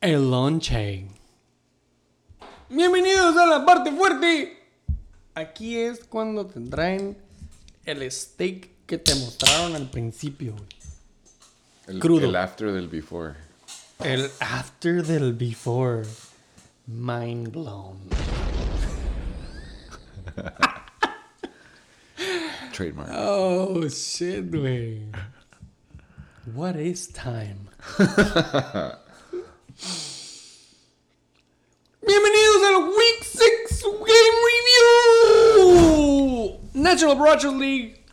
el lonche. Bienvenidos a la parte fuerte. Aquí es cuando te traen el steak que te mostraron al principio. güey. El, Crudo. El after del before. El after del before. Mind blown. Trademark. Oh, shit, güey. What is time? Bienvenidos al Week 6 Game Review. National Broadcast League.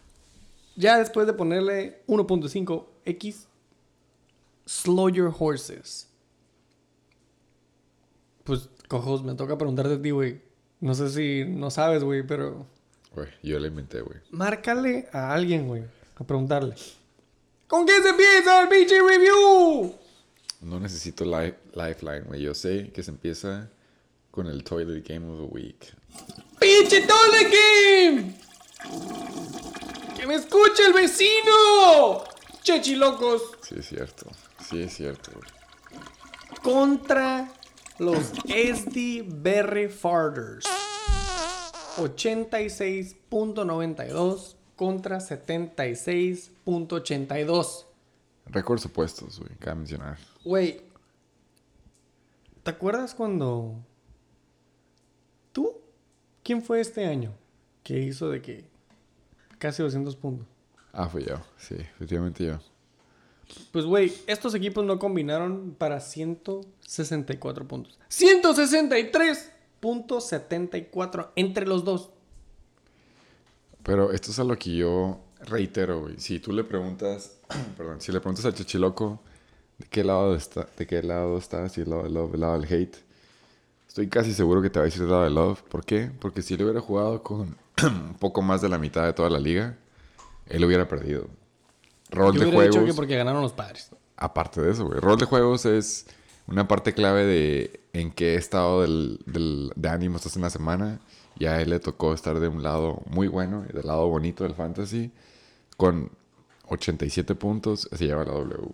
Ya después de ponerle 1.5x. Slow your horses. Pues, cojos, me toca preguntarte a ti, güey. No sé si no sabes, güey, pero Güey, yo la inventé, güey. Márcale a alguien, güey. A preguntarle. ¿Con qué se empieza el pinche review? No necesito li- lifeline, güey. Yo sé que se empieza con el Toilet Game of the Week. ¡Pinche Toilet Game! ¡Que me escuche el vecino! ¡Chechilocos! Sí, es cierto. Sí, es cierto, güey. Contra los SD Berry Farters. 86.92 contra 76.82. Récords opuestos, güey. Cabe mencionar. Güey, ¿te acuerdas cuando tú? ¿Quién fue este año que hizo de que casi 200 puntos? Ah, fue yo. Sí, efectivamente yo. Pues güey, estos equipos no combinaron para 164 puntos. 163.74 entre los dos. Pero esto es a lo que yo reitero, güey. Si tú le preguntas, perdón, si le preguntas al chichiloco de qué lado está, de qué lado está, si el lado del love, el lado del hate, estoy casi seguro que te va a decir el lado del love. ¿Por qué? Porque si él hubiera jugado con un poco más de la mitad de toda la liga, él hubiera perdido. Rol Yo de dicho juegos. que porque ganaron los padres. Aparte de eso, güey. Rol de juegos es una parte clave de en qué estado del, del- de ánimo estás en la semana. Y a él le tocó estar de un lado muy bueno y del lado bonito del fantasy. Con 87 puntos, se lleva la W.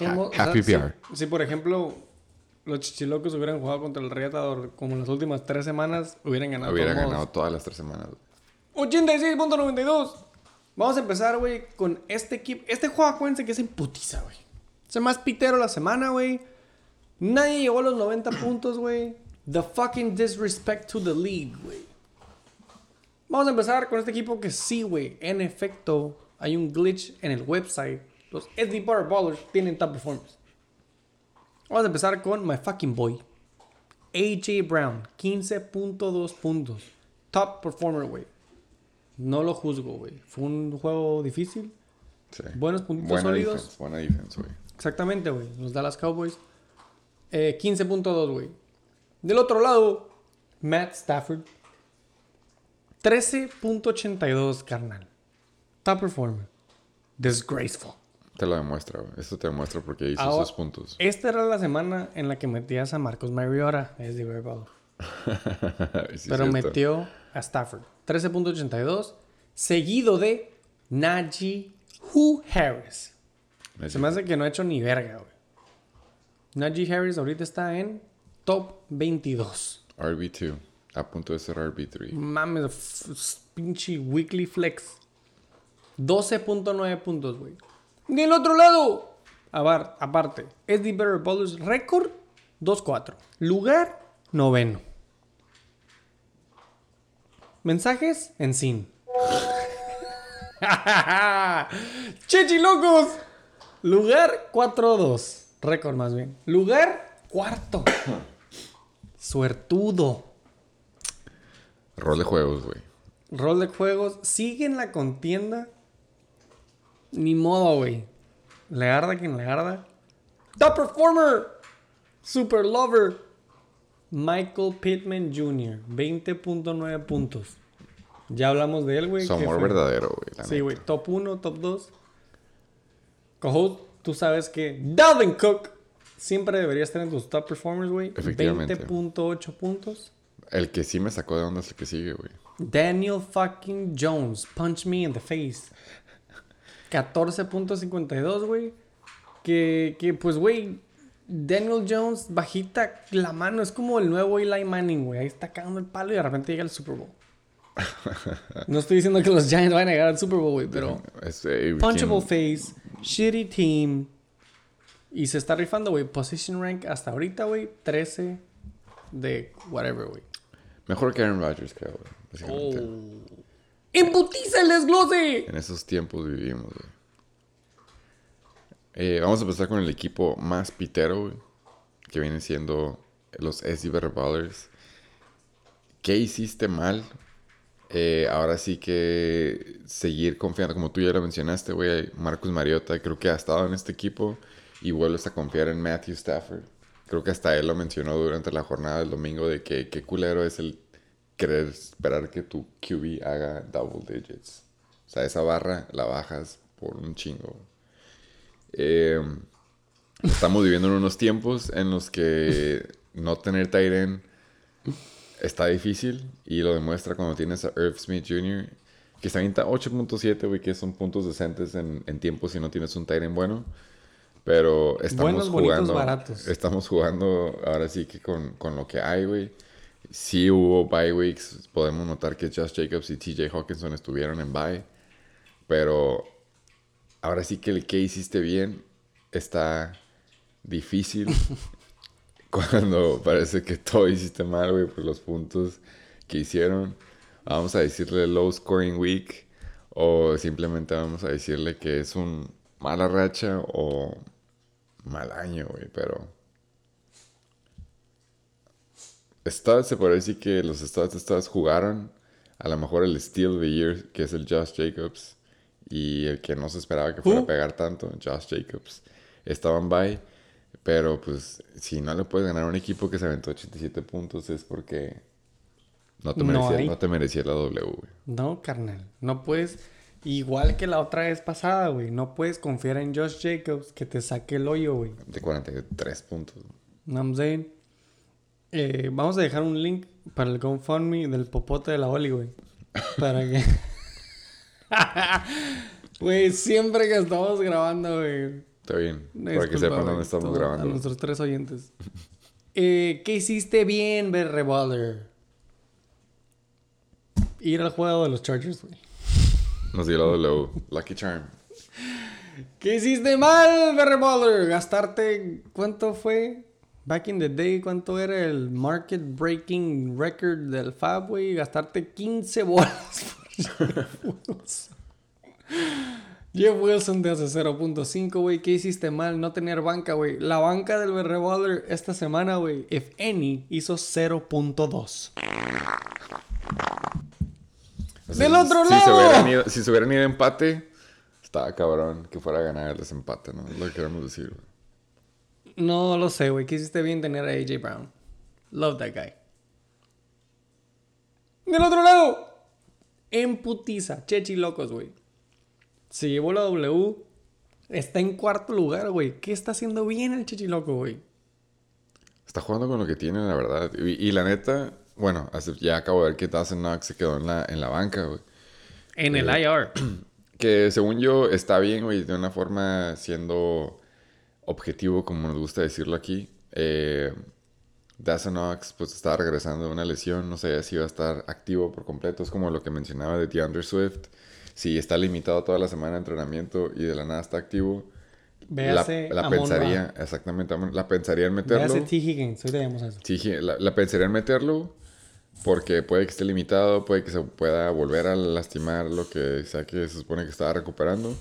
Ha- happy si- PR. Si, por ejemplo los chichilocos hubieran jugado contra el Retador como en las últimas tres semanas, hubieran ganado. de Hubiera todos modos. ganado todas las tres semanas. güey. 86.92. Vamos a empezar, güey, con este equipo. Este juego, acuérdense que es en putiza, güey. Es el más pitero la semana, güey. Nadie llegó a los 90 puntos, güey. The fucking disrespect to the league, güey. Vamos a empezar con este equipo que sí, güey. En efecto, hay un glitch en el website. Los SD Power Ballers tienen top performance. Vamos a empezar con my fucking boy. AJ Brown, 15.2 puntos. Top performer, güey. No lo juzgo, güey. Fue un juego difícil. Sí. Buenos puntitos buena sólidos. defense, buena defense, güey. Exactamente, güey. Los Dallas Cowboys. Eh, 15.2, güey. Del otro lado, Matt Stafford. 13.82, carnal. Top performer. Disgraceful. Te lo demuestra, güey. Esto te demuestra porque hizo Ahora- esos puntos. Esta era la semana en la que metías a Marcos Mariota. Es de verbal. Sí, Pero cierto. metió a Stafford. 13.82. Seguido de Najee Hu Harris. Se me hace que no ha hecho ni verga, güey. Najee Harris ahorita está en top 22. RB2. A punto de ser RB3. Mames, pinche weekly flex. 12.9 puntos, güey. Del otro lado, a ver, aparte, SD Better Ballers récord 2-4. Lugar noveno. Mensajes en sin. Chechi locos. Lugar 4-2. Récord más bien. Lugar cuarto. Suertudo. Rol de juegos, güey. Rol de juegos. Sigue en la contienda. Ni modo, güey. Le arda quien le arda. Top Performer. Super Lover. Michael Pittman Jr. 20.9 puntos. Ya hablamos de él, güey. Su que amor fue- verdadero, güey. Sí, güey. Top 1, top 2. Cojo, tú sabes que Dalvin Cook siempre debería estar en tus top performers, güey. Efectivamente. 20.8 puntos. El que sí me sacó de onda es el que sigue, güey. Daniel fucking Jones, punch me in the face. 14.52, güey. Que, que, pues, güey, Daniel Jones, bajita la mano, es como el nuevo Eli Manning, güey. Ahí está cagando el palo y de repente llega el Super Bowl. no estoy diciendo que los Giants van a llegar al Super Bowl, güey, pero. Es, eh, Punchable ¿quién- face, shitty team. Y se está rifando, güey. Position rank hasta ahorita, güey. 13 de whatever, güey. Mejor que Aaron Rodgers, creo, güey. Oh. ¡Embutiza el desglose! En esos tiempos vivimos, güey. Eh, vamos a empezar con el equipo más pitero, güey. Que viene siendo los Better Ballers. ¿Qué hiciste mal? Eh, ahora sí que seguir confiando, como tú ya lo mencionaste, güey. Marcus Mariota creo que ha estado en este equipo y vuelves a confiar en Matthew Stafford. Creo que hasta él lo mencionó durante la jornada del domingo de que qué culero es el querer esperar que tu QB haga double digits. O sea, esa barra la bajas por un chingo. Eh, estamos viviendo en unos tiempos en los que no tener end está difícil y lo demuestra cuando tienes a Irv Smith Jr. que está avienta 8.7, güey, que son puntos decentes en, en tiempo si no tienes un end bueno. Pero estamos Buenos, bonitos, jugando. baratos. Estamos jugando ahora sí que con, con lo que hay, güey. Sí hubo bye weeks. Podemos notar que Josh Jacobs y TJ Hawkinson estuvieron en bye. Pero ahora sí que el que hiciste bien está difícil. Cuando parece que todo hiciste mal, güey, por los puntos que hicieron. Vamos a decirle low scoring week. O simplemente vamos a decirle que es un mala racha o mal año, güey. Pero Studs, se puede decir que los Studs de Studs jugaron. A lo mejor el Steel of the Year, que es el Josh Jacobs. Y el que no se esperaba que fuera a pegar tanto, Josh Jacobs. Estaban by. Pero pues, si no le puedes ganar a un equipo que se aventó 87 puntos, es porque no te No merecía, hay. no te merecía la W, güey. No, carnal. No puedes. Igual que la otra vez pasada, güey. No puedes confiar en Josh Jacobs que te saque el hoyo, güey. De 43 puntos. No I'm saying? Eh, vamos a dejar un link para el GoFundMe del popote de la Oli, güey. Para que. Güey, siempre que estamos grabando, güey. Está bien. Para que sepan dónde estamos todo- A grabando. nuestros tres oyentes. Eh, ¿Qué hiciste bien, Berre Baller? Ir al juego de los Chargers, güey. Nos dio la W. Lucky Charm. ¿Qué hiciste mal, Baller? Gastarte, ¿cuánto fue? Back in the day, ¿cuánto era el market breaking record del Fab, güey? Gastarte 15 bolas por Jeff Wilson. Jeff Wilson te hace 0.5, güey. ¿Qué hiciste mal? No tener banca, güey. La banca del Baller esta semana, güey, if any, hizo 0.2. ¡Del otro si lado! Se hubieran ido, si se hubieran ido empate, estaba cabrón que fuera a ganar el desempate, ¿no? Es lo que queremos decir, güey. No lo sé, güey. ¿Qué hiciste bien tener a AJ Brown? Love that guy. Del otro lado, en putiza, Chechi Locos, güey. Se llevó la W. Está en cuarto lugar, güey. ¿Qué está haciendo bien el Chechi Loco, güey? Está jugando con lo que tiene, la verdad. Y, y la neta, bueno, ya acabo de ver que Dawson Knox se quedó en la, en la banca, güey. En el IR. Que según yo está bien, güey, de una forma siendo objetivo, como nos gusta decirlo aquí. Eh, Dawson Knox, pues estaba regresando de una lesión, no sé si iba a estar activo por completo. Es como lo que mencionaba de DeAndre Swift. Si está limitado toda la semana de entrenamiento y de la nada está activo, la, Véase la Amon pensaría, Ra. exactamente, la pensaría en meterlo. Véase T. Higgins. Eso. La, la pensaría en meterlo porque puede que esté limitado, puede que se pueda volver a lastimar lo que sea que se supone que estaba recuperando.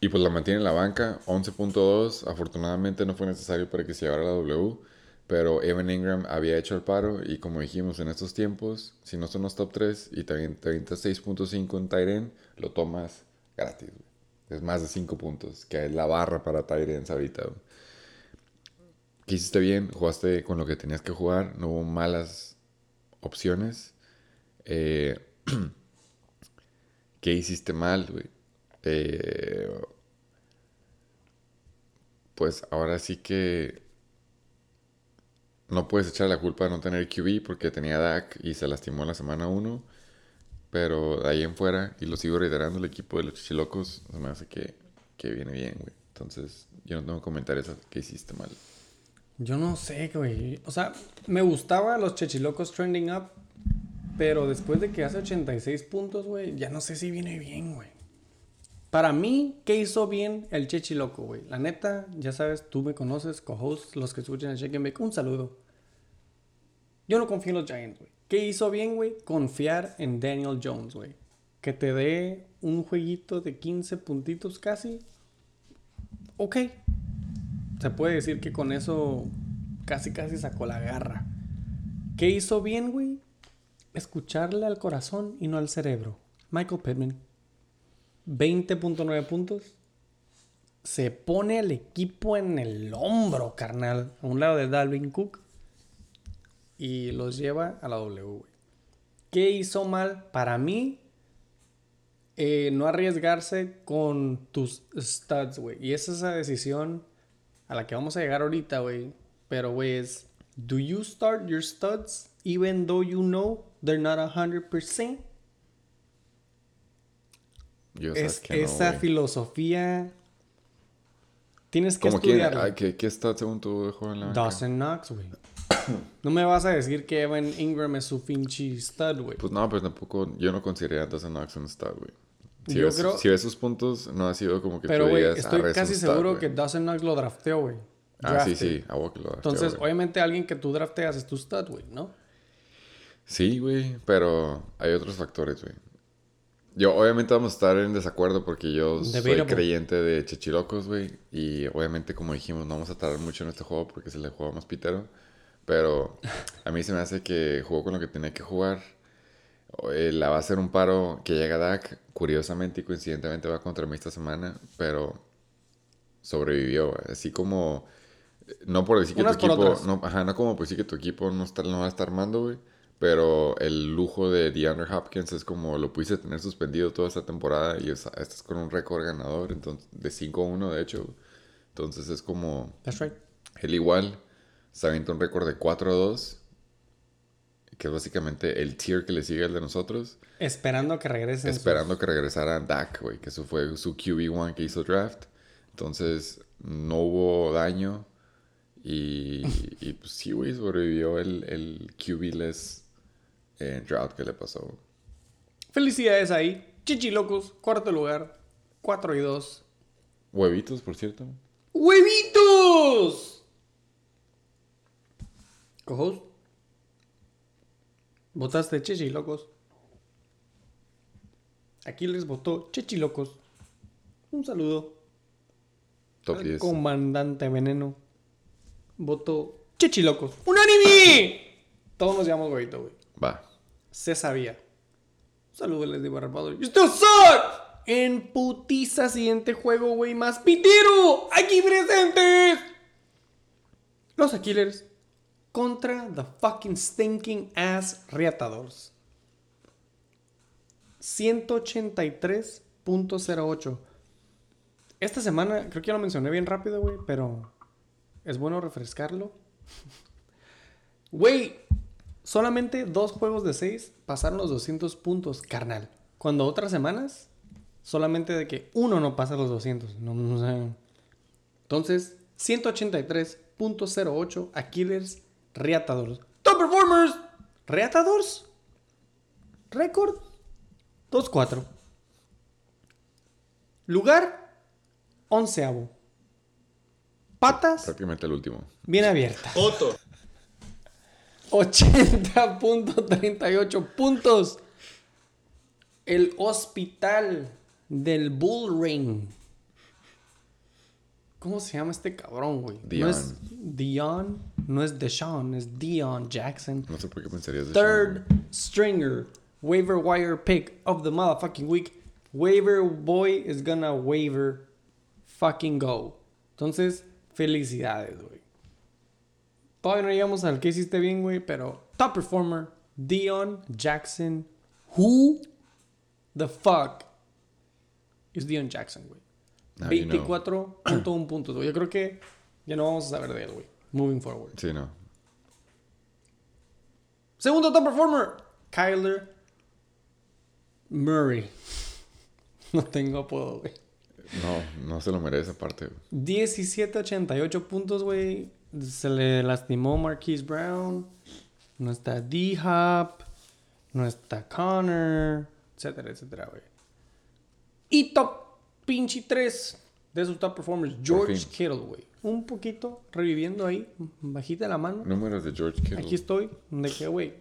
Y pues la mantiene en la banca, 11.2. Afortunadamente no fue necesario para que se llevara la W. Pero Evan Ingram había hecho el paro y como dijimos en estos tiempos, si no son los top 3 y también te avientas 6.5 en Tyren, lo tomas gratis. Es más de 5 puntos, que es la barra para Tyrens ahorita. güey. ¿Qué hiciste bien? Jugaste con lo que tenías que jugar, no hubo malas opciones. Eh, ¿Qué hiciste mal, güey? Eh, pues ahora sí que no puedes echar la culpa de no tener QB porque tenía Dak y se lastimó la semana 1. Pero de ahí en fuera, y lo sigo reiterando, el equipo de los chichilocos se me hace que, que viene bien, güey. Entonces, yo no tengo comentarios que hiciste mal. Yo no sé, güey. O sea, me gustaba los chechilocos trending up. Pero después de que hace 86 puntos, güey, ya no sé si viene bien, güey. Para mí, ¿qué hizo bien el chechiloco, güey? La neta, ya sabes, tú me conoces, co-host, los que escuchan el Shake and Bake, un saludo. Yo no confío en los Giants, güey. ¿Qué hizo bien, güey? Confiar en Daniel Jones, güey. Que te dé un jueguito de 15 puntitos casi. Ok. Se puede decir que con eso casi casi sacó la garra. ¿Qué hizo bien, güey? Escucharle al corazón y no al cerebro. Michael Pittman. 20.9 puntos. Se pone al equipo en el hombro, carnal. A un lado de Dalvin Cook. Y los lleva a la W, güey. ¿Qué hizo mal? Para mí, eh, no arriesgarse con tus studs, güey. Y es esa decisión a la que vamos a llegar ahorita, güey. Pero, güey, es... Do you start your studs even though you know they're not 100%? Yo Es que esa filosofía... Tienes que estudiarla. ¿Qué, qué está según tú de joven en la banca? Dawson Knox, güey. No me vas a decir que Evan Ingram es su pinche stud, güey. Pues no, pero tampoco... Yo no consideraría a Dawson Knox un star, güey. Si, Yo ves, creo- si ves sus puntos, no ha sido como que Pero, tú güey, digas... estoy "Arre, es casi star, seguro güey". que Dawson Knox lo drafteó, güey. Ah, sí, sí. A vos que lo drafteó, Entonces, obviamente, alguien que tú drafteas es tu stud, güey, ¿no? Sí, güey, pero hay otros factores, güey. Yo, obviamente, vamos a estar en desacuerdo porque yo soy creyente de Chechilocos, güey. Y obviamente, como dijimos, no vamos a tardar mucho en este juego porque es el juego más pitero. Pero a mí se me hace que jugó con lo que tenía que jugar. Eh, la va a hacer un paro que llega Dak. Curiosamente y coincidentemente va contra mí esta semana, pero sobrevivió. Así como. No por decir que Unas tu equipo. No, ajá, no como por decir que tu equipo no, está, no va a estar armando, güey. Pero el lujo de DeAndre Hopkins es como lo pudiste tener suspendido toda esta temporada y es- estás con un récord ganador entonces, de 5-1, de hecho. Entonces es como. That's right. Él igual se avienta un récord de 4-2, que es básicamente el tier que le sigue al de nosotros, Esperando que regresen. sus- esperando que regresara Dak, güey, que eso fue su QB1 que hizo draft. Entonces no hubo daño y, y pues sí, güey, sobrevivió el, el QB-less eh, drought que le pasó. Felicidades ahí. Chichilocos, cuarto lugar. 4 y 2. Huevitos, por cierto. ¡Huevitos! Cojos. Votaste Chichilocos. Aquí les votó Chichilocos. Un saludo. Top al 10. comandante Veneno. Votó Chichilocos. ¡Unánime! Todos nos llamamos huevito, güey. Va. Se sabía. Saludos, les digo rapado. You still suck! En putiza siguiente juego, güey, más pitero. Aquí presentes. Los Aquilers contra the fucking stinking ass Reatadores. 183.08. Esta semana, creo que ya lo mencioné bien rápido, güey, pero es bueno refrescarlo. Güey, solamente dos juegos de seis pasaron los 200 puntos, carnal. Cuando otras semanas, solamente de que uno no pasa los 200. No, no sé. Entonces, 183.08 Aquilers Reatadores. Top Performers Reatadores. Récord 2-4. Lugar onceavo. Patas Prácticamente el último. bien abiertas. Otto. 80.38 puntos. El hospital del Bull Ring. ¿Cómo se llama este cabrón, güey? No Dion. es Dion, no es Deshaun, es Dion Jackson. No sé por qué pensarías Third stringer, waiver wire pick of the motherfucking week. Waiver boy is gonna waiver fucking go. Entonces, felicidades, güey. Todavía no llegamos al que hiciste bien, güey, pero top performer, Dion Jackson. Who the fuck is Dion Jackson, güey? Now you know. 24.1 puntos, güey. Yo creo que ya no vamos a saber de él, güey. Moving forward. Sí, no. Segundo top performer, Kyler Murray. No tengo apodo, güey. No, no se lo merece aparte, güey. 17-88 puntos, güey. Se le lastimó Marquise Brown. No está D-Hop. No está Connor. Etcétera, etcétera, güey. Y top pinche 3 de sus top performers. George. Kittle, güey. Un poquito reviviendo ahí. Bajita la mano. Números de George Kittle. Aquí estoy. De que, güey.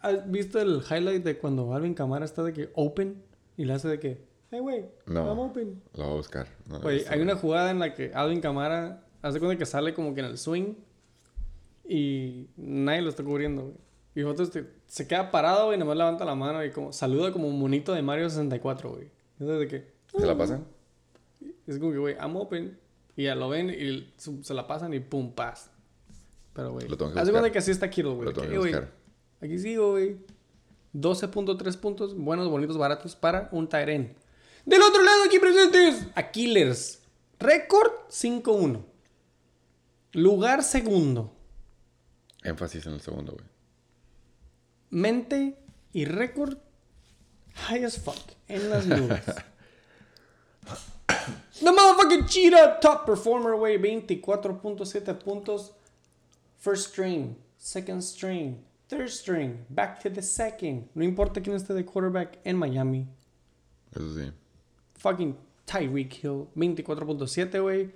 ¿Has visto el highlight de cuando Alvin Kamara está de que open? Y le hace de que, hey, güey. No. I'm open. Lo voy a buscar. No hay una jugada en la que Alvin Kamara hace cuenta que sale como que en el swing y nadie lo está cubriendo, güey. Y otro este, se queda parado, y nomás levanta la mano y como saluda como un monito de Mario 64, güey. Entonces de que ¿Te la pasan? es como que, güey, I'm open. Y ya lo ven y se la pasan y pum, paz. Pero, güey, buscar. cuenta que así está Kittle, güey. Lo tengo Que, que "Eh, güey, buscar. Aquí sigo, güey. 12.3 puntos, buenos, bonitos, baratos para un Tyren. Del otro lado, aquí presentes, a Killers. Récord 5-1. Lugar segundo. Énfasis en el segundo, güey. Mente y récord high as fuck en las nubes. The motherfucking Cheetah, top performer, güey. 24.7 puntos. First string, second string, third string, back to the second. No importa quién esté de quarterback en Miami. Eso sí. Fucking Tyreek Hill, 24.7, güey.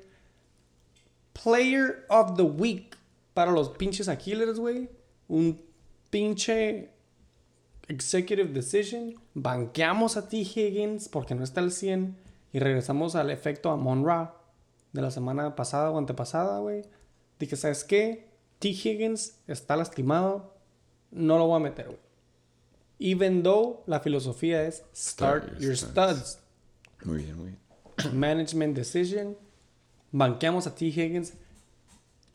Player of the Week para los pinches Aquilers, güey. Un pinche executive decision. Banqueamos a T. Higgins porque no está al 100. Y regresamos al efecto Amon Ra de la semana pasada o antepasada, güey. Dije, ¿sabes qué? T. Higgins está lastimado. No lo voy a meter, güey. Even though la filosofía es start, Start your your studs. studs. Muy bien, muy bien. Management decision. Banqueamos a T. Higgins.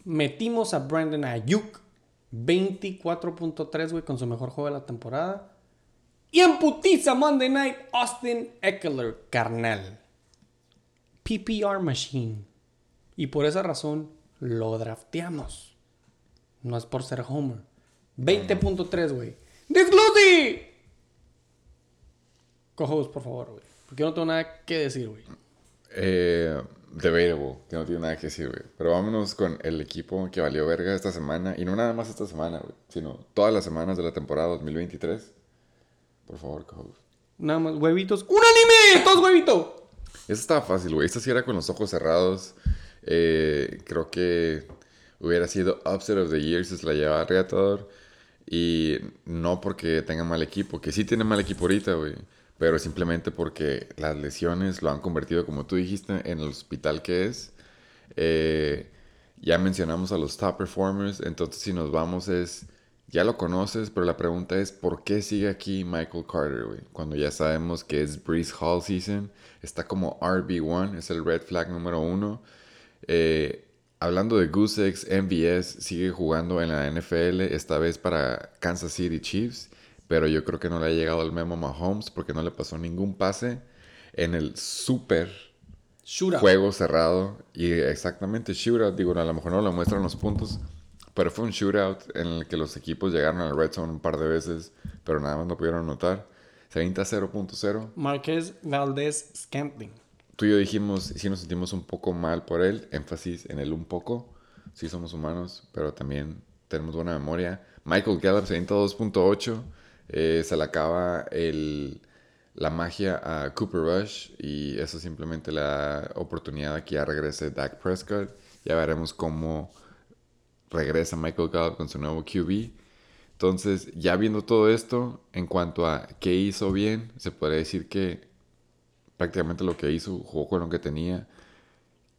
Metimos a Brandon Ayuk. 24.3, güey, con su mejor juego de la temporada. Y en putiza Monday Night, Austin Eckler, carnal. PPR Machine. Y por esa razón lo drafteamos. No es por ser Homer. 20.3, güey. ¡Disclusi! Cojos, por favor, güey. Porque yo no tengo nada que decir, güey. Eh, debatable, que no tiene nada que decir, güey. Pero vámonos con el equipo que valió verga esta semana. Y no nada más esta semana, güey. Sino todas las semanas de la temporada 2023. Por favor, co Nada más, huevitos. ¡Un anime! ¡Todos huevitos! Eso estaba fácil, güey. Esta sí era con los ojos cerrados. Eh, creo que hubiera sido Upset of the Year si se la llevaba Reatador. Y no porque tenga mal equipo, que sí tiene mal equipo ahorita, güey. Pero simplemente porque las lesiones lo han convertido, como tú dijiste, en el hospital que es. Eh, ya mencionamos a los top performers, entonces si nos vamos es, ya lo conoces, pero la pregunta es, ¿por qué sigue aquí Michael Carter, güey? Cuando ya sabemos que es Breeze Hall season, está como RB1, es el red flag número uno. Eh, hablando de Eggs, MVS sigue jugando en la NFL, esta vez para Kansas City Chiefs, pero yo creo que no le ha llegado el memo a Mahomes porque no le pasó ningún pase en el super Shootout. juego cerrado y exactamente shootout. Digo, a lo mejor no lo muestran los puntos, pero fue un shootout en el que los equipos llegaron al red zone un par de veces, pero nada más no pudieron anotar. Se avienta 0.0. Marqués Valdés Scantling. Tú y yo dijimos, sí nos sentimos un poco mal por él, énfasis en el un poco. Sí somos humanos, pero también tenemos buena memoria. Michael Gallup se avienta 2.8. eh, se le acaba el, la magia a Cooper Rush y eso simplemente le da oportunidad a que ya regrese Dak Prescott. Ya veremos cómo regresa Michael Gallup con su nuevo QB. Entonces, ya viendo todo esto, en cuanto a qué hizo bien, se podría decir que prácticamente lo que hizo, jugó con lo que tenía.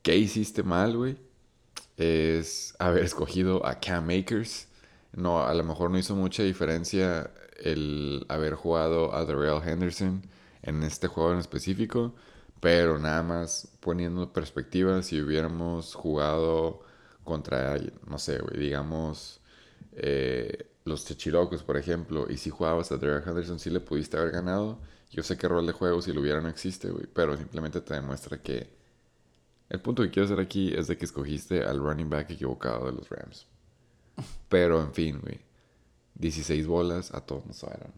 ¿Qué hiciste mal, güey? Es haber escogido a Cam Akers. No, a lo mejor no hizo mucha diferencia el haber jugado a Darrell Henderson en este juego en específico, pero nada más poniendo en perspectiva, si hubiéramos jugado contra, no sé, güey, digamos, eh, los Chechilocos, por ejemplo, y si jugabas a Darrell Henderson, sí le pudiste haber ganado. Yo sé que rol de juego, si lo hubiera, no existe, güey, pero simplemente te demuestra que el punto que quiero hacer aquí es de que escogiste al running back equivocado de los Rams. Pero, en fin, güey. 16 bolas, a todos nos fueron.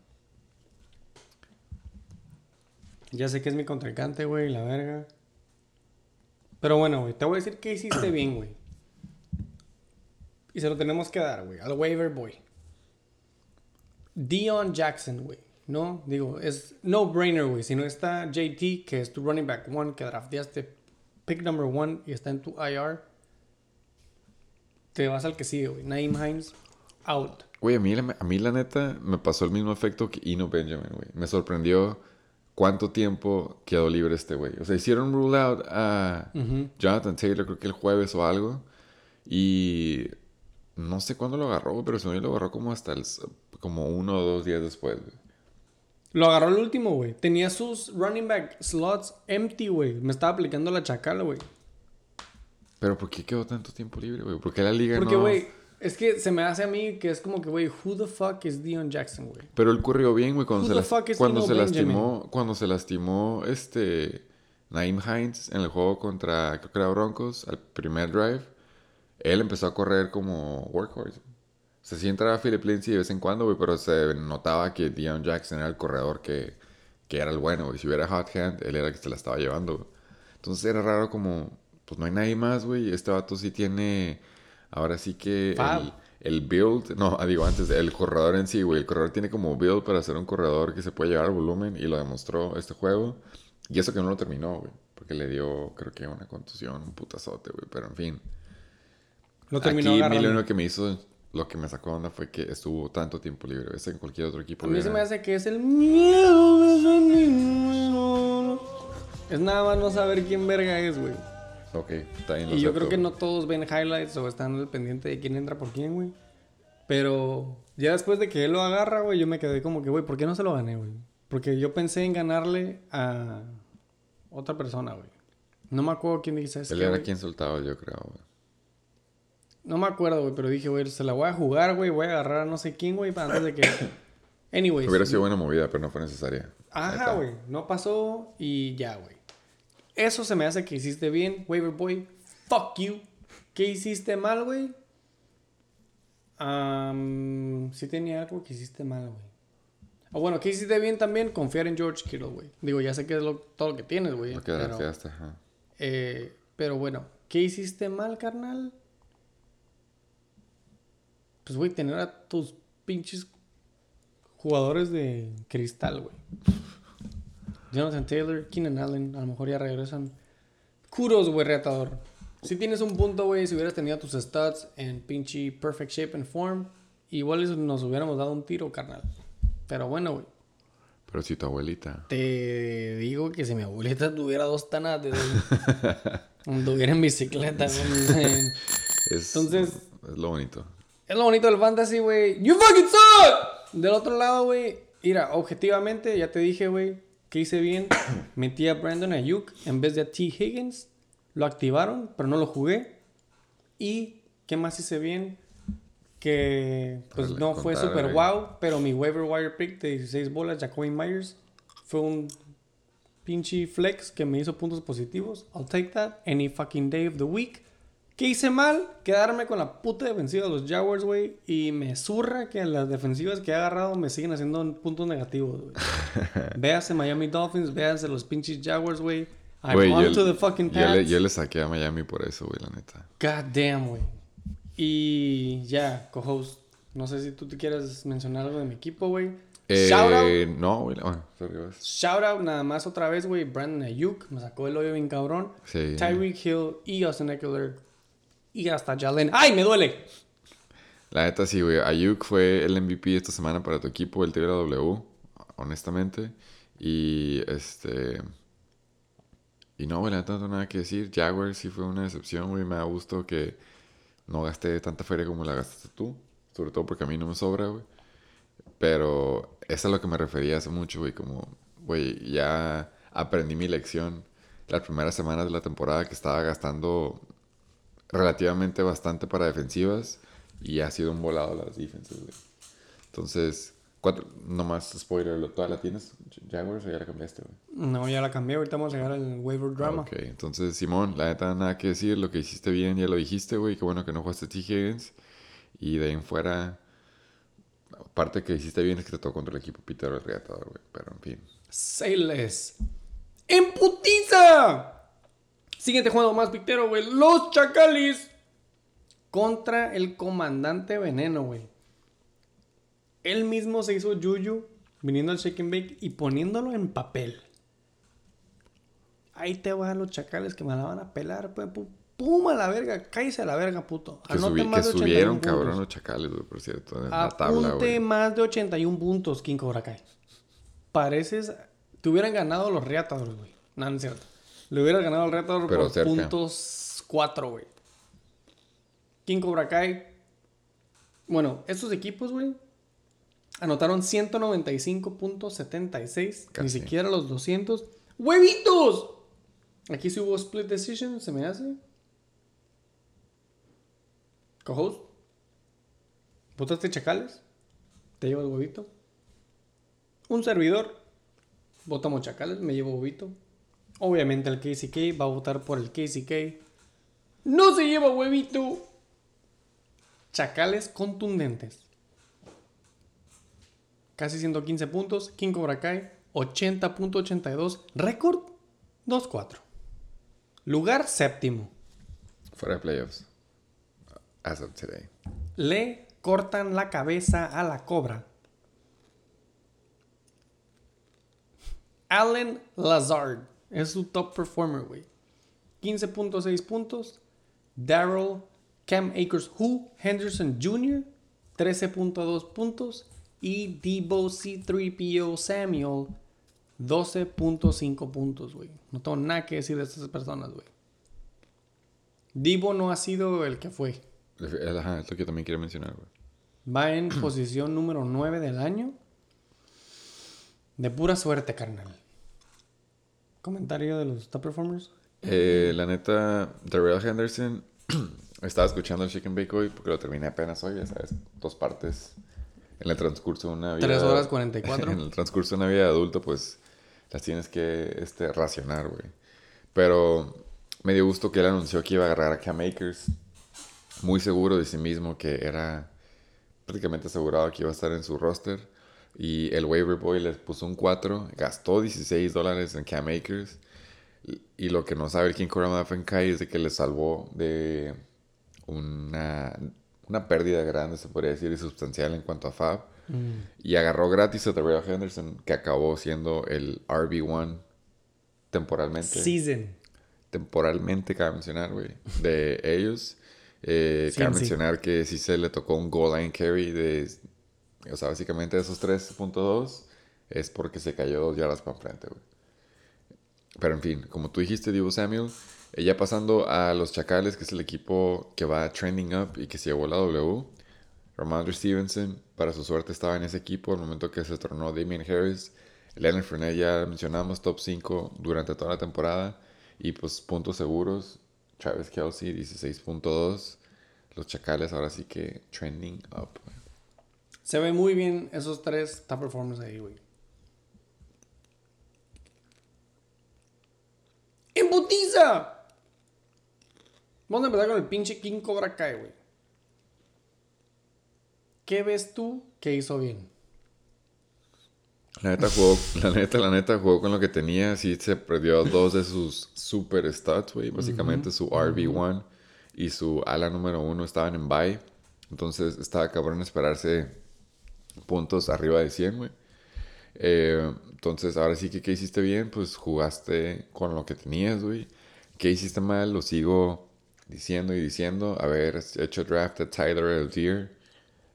Ya sé que es mi contrincante, güey, la verga. Pero bueno, güey, te voy a decir qué hiciste bien, güey. Y se lo tenemos que dar, güey, al waiver boy. Dion Jackson, güey. No, digo, es no brainer, güey. Si no está JT, que es tu running back one, que drafteaste pick number one y está en tu IR, te vas al que sigue, güey. Naeem Hines, out. Güey, a mí, la- a mí la neta me pasó el mismo efecto que Eno Benjamin, güey. Me sorprendió cuánto tiempo quedó libre este güey. O sea, hicieron rule out a Jonathan Taylor, creo que el jueves o algo. Y no sé cuándo lo agarró, pero según yo lo agarró como hasta el, como uno o dos días después, güey. Lo agarró el último, güey. Tenía sus running back slots empty, güey. Me estaba aplicando la chacala, güey. Pero ¿por qué quedó tanto tiempo libre, güey? ¿Por qué la liga Porque, no...? güey, es que se me hace a mí que es como que, güey, who the fuck is Dion Jackson, güey? Pero él corrió bien, güey, cuando, Who se, the las- fuck is cuando se lastimó, cuando se lastimó este Naim Hines en el juego contra, creo que era Broncos, al primer drive, él empezó a correr como workhorse. O sea, sí entraba Philip Lindsay de vez en cuando, güey, pero se notaba que Dion Jackson era el corredor que, que era el bueno, güey. Si hubiera hot hand, él era el que se la estaba llevando, güey. Entonces era raro como, pues no hay nadie más, güey. Este vato sí tiene, ahora sí que el, el build, no, digo antes, el corredor en sí, güey. El corredor tiene como build para ser un corredor que se puede llevar al volumen y lo demostró este juego. Y eso que no lo terminó, güey. Porque le dio, creo que una contusión, un putazote, güey. Pero en fin. Lo terminó Aquí, lo único que me hizo, lo que me sacó onda fue que estuvo tanto tiempo libre. Ves en cualquier otro equipo. A mí se me hace que es el miedo de ser niño. Es nada más no saber quién verga es, güey. Ok, está bien. lo Y yo creo que no todos ven highlights o están al pendiente de quién entra por quién, güey. Pero ya después de que él lo agarra, güey, yo me quedé como que, güey, ¿por qué no se lo gané, güey? Porque yo pensé en ganarle a otra persona, güey. No me acuerdo quién dice eso. Él era quien soltaba, yo creo, güey. No me acuerdo, güey, pero dije, güey, se la voy a jugar, güey, voy a agarrar a no sé quién, güey, para antes de que... Anyways. Hubiera sido buena movida, pero no fue necesaria. Ajá, güey. No pasó y ya, güey. Eso se me hace que hiciste bien, Waiver Boy. Fuck you. ¿Qué hiciste mal, güey? Am, sí tenía algo que hiciste mal, güey. O bueno, ¿qué hiciste bien también? Confiar en George Kittle, güey. Digo, ya sé que es lo- todo lo que tienes, güey. Lo que pero, ajá. eh, pero bueno, ¿qué hiciste mal, carnal? Pues, güey, tener a tus pinches jugadores de cristal, güey. Jonathan Taylor, Keenan Allen, a lo mejor ya regresan. Kudos, güey, retador. Si tienes un punto, güey, si hubieras tenido tus stats en pinche perfect shape and form, igual nos hubiéramos dado un tiro, carnal. Pero bueno, güey. Pero si tu abuelita. Te digo que si mi abuelita tuviera dos tanates, güey, anduviera en bicicleta, güey. Es, Entonces- Es lo bonito. Es lo bonito del fantasy, güey. You fucking suck. Del otro lado, güey. Mira, objetivamente, ya te dije, güey, que hice bien. Metí a Brandon Ayuk en vez de a T. Higgins. Lo activaron, pero no lo jugué. Y, ¿qué más hice bien? Que, pues no fue super güey. wow, pero mi waiver wire pick de 16 bolas, Jacoby Myers, fue un pinche flex que me hizo puntos positivos. I'll take that any fucking day of the week. ¿Qué hice mal? Quedarme con la puta defensiva de los Jaguars, güey. Y me zurra que las defensivas que he agarrado me siguen haciendo puntos negativos, güey. véase Miami Dolphins, véase los pinches Jaguars, güey. I'm Güey, on yo, to the fucking yo le, yo le saqué a Miami por eso, güey, la neta. God damn, güey. Y ya, co-host. No sé si tú te quieres mencionar algo de mi equipo, güey. Shout out. Eh, no, güey. Sorry, vas. Shout out nada más otra vez, güey. Brandon Ayuk. Me sacó el hoyo bien cabrón. Sí. Tyreek Hill y Austin Eckler. Y hasta Jalen. ¡Ay, me duele! La neta sí, güey. Ayuk fue el MVP esta semana para tu equipo, el TW, honestamente. Y este. Y no, güey, la neta no tengo nada que decir. Jaguars sí fue una decepción, güey. Me da gusto que no gasté tanta feria como la gastaste tú. Sobre todo porque a mí no me sobra, güey. Pero eso es a lo que me refería hace mucho, güey. Como, güey, ya aprendí mi lección las primeras semanas de la temporada que estaba gastando relativamente bastante para defensivas y ha sido un volado las defensas, güey. Entonces, cuatro, nomás spoiler, ¿lo- ¿toda la tienes, Jaguars, o ya la cambiaste, güey? No, ya la cambié. Ahorita vamos a llegar al waiver drama. Ok, entonces, Simón, la neta, nada que decir, lo que hiciste bien, ya lo dijiste, güey, qué bueno que no jugaste T. Higgins. Y de ahí en fuera, aparte que hiciste bien es que te tocó contra el equipo Peter el Reatador, güey, pero en fin. Say less. ¡En putiza! Siguiente juego más pictero, güey. Los Chacales contra el comandante Veneno, güey. Él mismo se hizo Yuyu viniendo al Shake and Bake y poniéndolo en papel. Ahí te van los chacales que me la van a pelar, pues. pu- Pum a la verga, cállese a la verga, puto. Que, subi- más que de 81 subieron, puntos. cabrón, los chacales, güey, por cierto, en la tabla, Apunte güey. más de 81 puntos, King Cobra Kai. Pareces. Te hubieran ganado los Reatadores, güey. No, no es cierto. Le hubieras ganado al Reatador Pero por cerca. puntos 4, güey. King Cobra Kai. Bueno, estos equipos, güey. Anotaron 195.76. Ni siquiera los 200. ¡Huevitos! Aquí sí hubo split decision, se me hace. Co-host. ¿Votaste chacales? Te llevo el huevito. Un servidor. Votamos chacales, me llevo huevito. Obviamente el KCK va a votar por el KCK. No se lleva huevito. Chacales contundentes. Casi 115 puntos. King Cobra Kai 80.82. Récord 2-4. Lugar séptimo. Fuera de playoffs. As of today. Le cortan la cabeza a la cobra. Allen Lazard es su top performer, güey. 15.6 puntos. Daryl Cam Akers Who Henderson Jr. 13.2 puntos. Y Debo C3PO Samuel 12.5 puntos, güey. No tengo nada que decir de estas personas, güey. Debo no ha sido el que fue. Ajá, es lo que también quiero mencionar, güey. Va en posición número 9 del año. De pura suerte, carnal. Comentario de los top performers. Eh, la neta, Darrell Henderson, estaba escuchando el Chicken Bake hoy porque lo terminé apenas hoy, ya sabes, dos partes en el transcurso de una vida. Tres horas 44. En el transcurso de una vida de adulto, pues las tienes que este, racionar, güey. Pero me dio gusto que él anunció que iba a agarrar a Cam Akers, muy seguro de sí mismo que era prácticamente asegurado que iba a estar en su roster. Y el waiver boy les puso un 4, gastó 16 dólares en Cam Akers. Y, lo que no sabe el King Kurama Kai es de que le salvó de una, una pérdida grande, se podría decir, y sustancial en cuanto a Fab. Y agarró gratis a Terrell Henderson, que acabó siendo el RB1 temporalmente. Season. Temporalmente, cabe mencionar, güey, de ellos. Eh, Sí, cabe sí. mencionar que sí se le tocó un goal line carry de... O sea, básicamente esos 3.2 es porque se cayó dos yardas para enfrente, güey. Pero en fin, como tú dijiste, Divo Samuel, eh, ya pasando a los Chacales, que es el equipo que va trending up y que se llevó la W. Ramondre Stevenson, para su suerte, estaba en ese equipo al momento que se tornó Damian Harris. Leonard Fournette, ya mencionamos, top 5 durante toda la temporada. Y pues puntos seguros. Travis Kelsey, 16.2. Los Chacales ahora sí que trending up. Se ve muy bien esos tres top performers ahí, güey. ¡Embutiza! Vamos a empezar con el pinche King Cobra Kai, güey. ¿Qué ves tú que hizo bien? La neta jugó, la neta, la neta jugó con lo que tenía. Sí se perdió dos de sus super stats, güey. Básicamente su RB1 y su ala número uno estaban en bye. Entonces estaba cabrón esperarse puntos arriba de 100, güey. Eh, entonces, ahora sí que, ¿qué hiciste bien? Pues jugaste con lo que tenías, güey. ¿Qué hiciste mal? Lo sigo diciendo y diciendo. Haber hecho draft de Tyler Algier.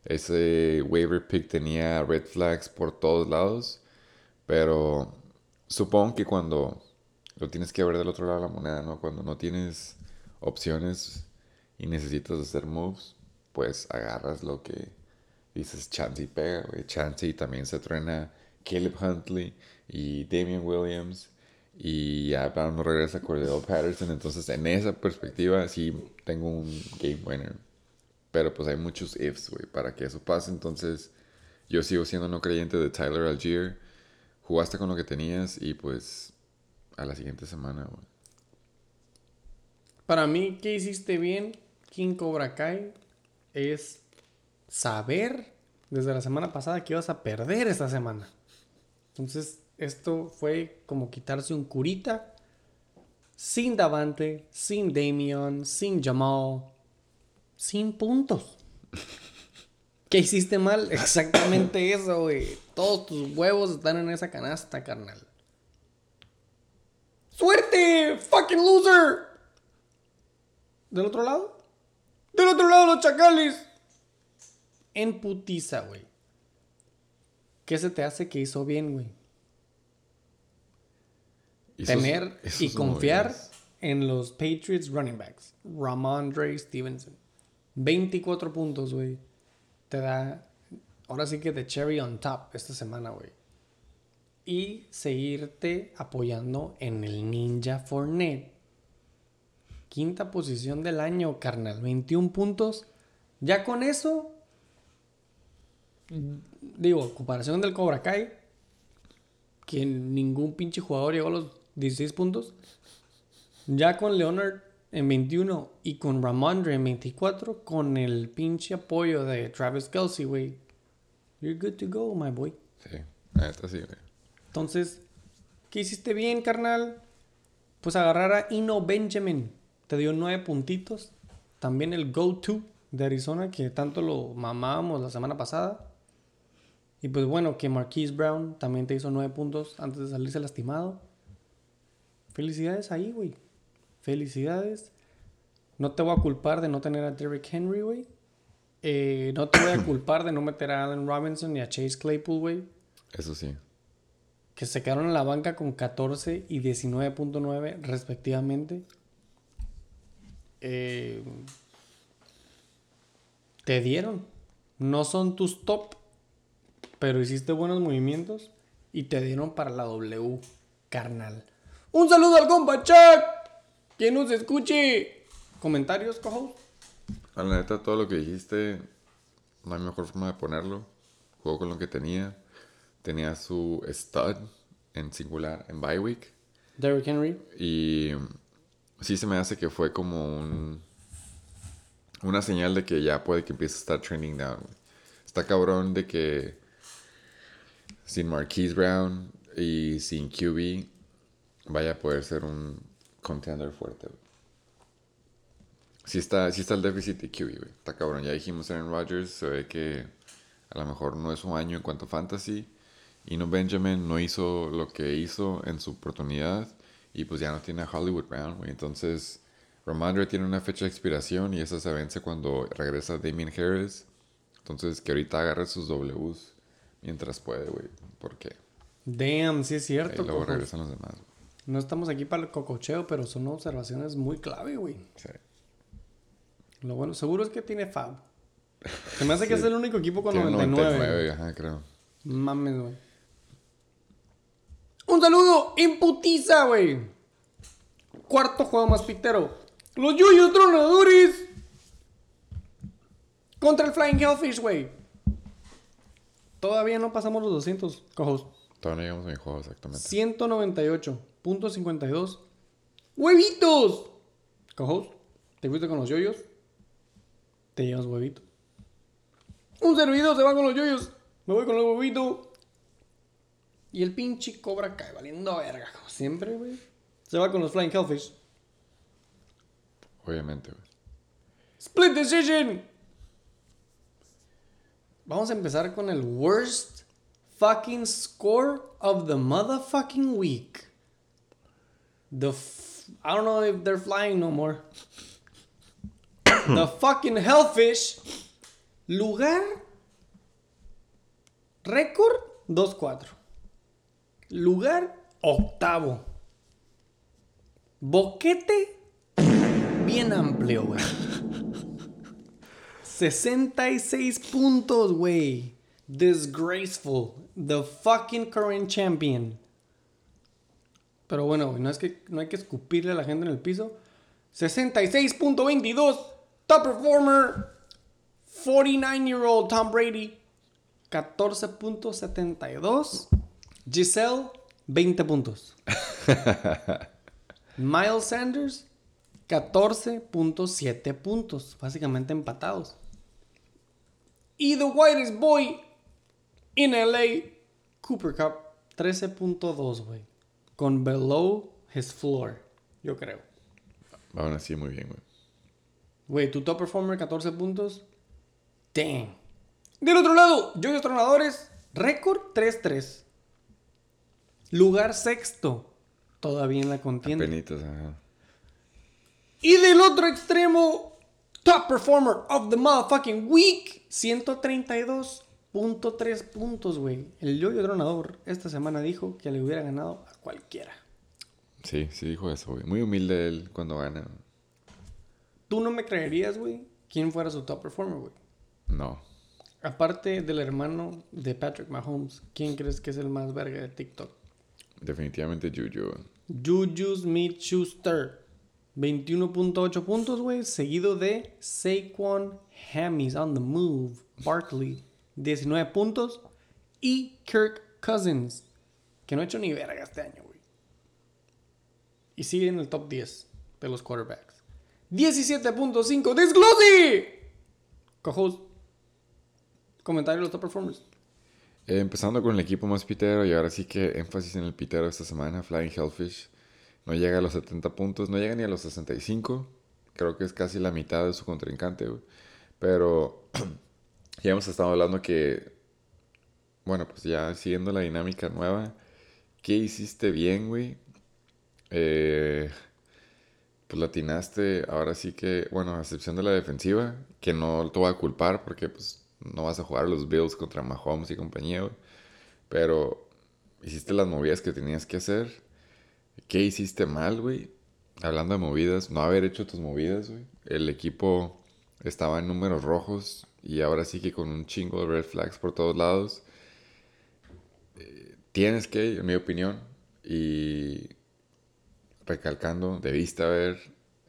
Ese waiver pick tenía red flags por todos lados. Pero supongo que cuando lo tienes que ver del otro lado de la moneda, ¿no? Cuando no tienes opciones y necesitas hacer moves, pues agarras lo que dices chance y pega, güey. Chance y también se truena Caleb Huntley y Damian Williams. Y ya no regresa Cordell Patterson. Entonces, en esa perspectiva, sí tengo un game winner. Pero pues hay muchos ifs, güey, para que eso pase. Entonces, yo sigo siendo no creyente de Tyler Algier. Jugaste con lo que tenías y pues a la siguiente semana, güey. Para mí, ¿qué hiciste bien, King Cobra Kai? Es saber desde la semana pasada que ibas a perder esta semana. Entonces, esto fue como quitarse un curita sin Davante, sin Damian, sin Jamal, sin puntos. ¿Qué hiciste mal? Exactamente eso, güey. Todos tus huevos están en esa canasta, carnal. ¡Suerte! ¡Fucking loser! ¿Del otro lado? ¡Del otro lado los chacales! En putiza, güey. ¿Qué se te hace que hizo bien, güey? Tener esos y confiar movidas. en los Patriots running backs. Ramondre Stevenson. 24 puntos, güey. Te da, ahora sí que de cherry on top esta semana, güey. Y seguirte apoyando en el Ninja Fournette. Quinta posición del año, carnal. 21 puntos. Ya con eso, digo, comparación del Cobra Kai, que ningún pinche jugador llegó a los 16 puntos. Ya con Leonard en 21 y con Ramondre en 24, con el pinche apoyo de Travis Kelsey, güey. You're good to go, my boy. Sí, neta sí, güey. Entonces, ¿qué hiciste bien, carnal? Pues agarrar a Ino Benjamin. Te dio nueve puntitos. También el go-to de Arizona, que tanto lo mamábamos la semana pasada. Y pues bueno, que Marquise Brown también te hizo nueve puntos antes de salirse lastimado. Felicidades ahí, güey. Felicidades. No te voy a culpar de no tener a Derrick Henry, güey. Eh, no te voy a culpar de no meter a Allen Robinson ni a Chase Claypool, güey Eso sí. que se quedaron en la banca con 14 y 19.9 respectivamente. Eh, te dieron. No son tus top, pero hiciste buenos movimientos y te dieron para la W, carnal. Un saludo al compa Chuck. Que nos escuche. Comentarios, cojo. A la neta, todo lo que dijiste, no hay mejor forma de ponerlo. Jugó con lo que tenía. Tenía su stud en singular en bye week. Derrick Henry. Y sí se me hace que fue como un, una señal de que ya puede que empiece a estar trending down. Está cabrón de que sin Marquise Brown y sin QB vaya a poder ser un contender fuerte. güey. Sí está, sí está el déficit de QB, güey. Está cabrón. Ya dijimos Aaron Rodgers, se ve que a lo mejor no es un año en cuanto a fantasy. Y no Benjamin no hizo lo que hizo en su oportunidad. Y pues ya no tiene a Hollywood Brown. Entonces, Ramondre tiene una fecha de expiración y esa se vence cuando regresa Damien Harris. Entonces, que ahorita agarre sus Ws mientras puede, güey. Porque Damn, sí es cierto. luego cojo. regresan los demás. güey. No estamos aquí para el cococheo, pero son observaciones muy clave, güey. Sí. Lo bueno, seguro es que tiene Fab. Se me hace que es el único equipo con Tiene 99. 99, ajá, creo. Mames, güey. Un saludo imputiza, güey. Cuarto juego más pitero. Los Yuyos Tronadores. Contra el Flying Hellfish, güey. Todavía no pasamos los 200, cojos. Todavía no llegamos a mi juego exactamente. 198.52. ¡Huevitos! Cojos, ¿te fuiste con los yoyos? Te llevas huevito. Un servidor se va con los yoyos. Me voy con los huevitos. Y el pinche cobra cae valiendo verga, como siempre, güey. Se va con los Flying Hellfish. Obviamente, güey. Split decision. Vamos a empezar con el worst fucking score of the motherfucking week. The f- I don't know if they're flying no more. the fucking hellfish. Lugar. Récord 2-4. Lugar octavo. Boquete bien amplio, güey. 66 puntos, güey. Disgraceful. The fucking current champion. Pero bueno, no, es que, no hay que escupirle a la gente en el piso. 66.22. Top performer. 49-year-old Tom Brady. 14.72. Giselle, 20 puntos. Miles Sanders, 14.7 puntos. Básicamente empatados. Y The Whitest Boy in LA, Cooper Cup, 13.2, güey. Con below his floor. Yo creo. Aún así, muy bien, güey. Güey, tu top performer, 14 puntos. Damn. Del otro lado, Yoyos Tronadores, récord 3-3. Lugar sexto, todavía en la contienda. Ajá. Y del otro extremo, top performer of the motherfucking week, 132.3 puntos, güey. El Yoyo Tronador esta semana dijo que le hubiera ganado a cualquiera. Sí, sí dijo eso, güey. Muy humilde él cuando gana. Tú no me creerías, güey, quién fuera su top performer, güey. No. Aparte del hermano de Patrick Mahomes, ¿quién crees que es el más verga de TikTok? Definitivamente Juju. Juju Smith-Schuster. 21.8 puntos, güey. Seguido de Saquon Hammies on the move. Barkley. 19 puntos. Y Kirk Cousins. Que no ha hecho ni verga este año, güey. Y sigue en el top 10 de los quarterbacks. 17.5. ¡Disclosy! Cojos. Comentario de los top performers. Eh, empezando con el equipo más pitero y ahora sí que énfasis en el pitero esta semana, Flying Hellfish. No llega a los 70 puntos, no llega ni a los 65. Creo que es casi la mitad de su contrincante, güey. Pero ya hemos estado hablando que, bueno, pues ya siguiendo la dinámica nueva, ¿qué hiciste bien, güey? Eh, pues latinaste, ahora sí que, bueno, a excepción de la defensiva, que no te voy a culpar porque pues no vas a jugar los Bills contra Mahomes y compañía. Pero hiciste las movidas que tenías que hacer. ¿Qué hiciste mal, güey? Hablando de movidas, no haber hecho tus movidas, güey. El equipo estaba en números rojos y ahora sí que con un chingo de red flags por todos lados. Eh, tienes que, en mi opinión, y recalcando, debiste haber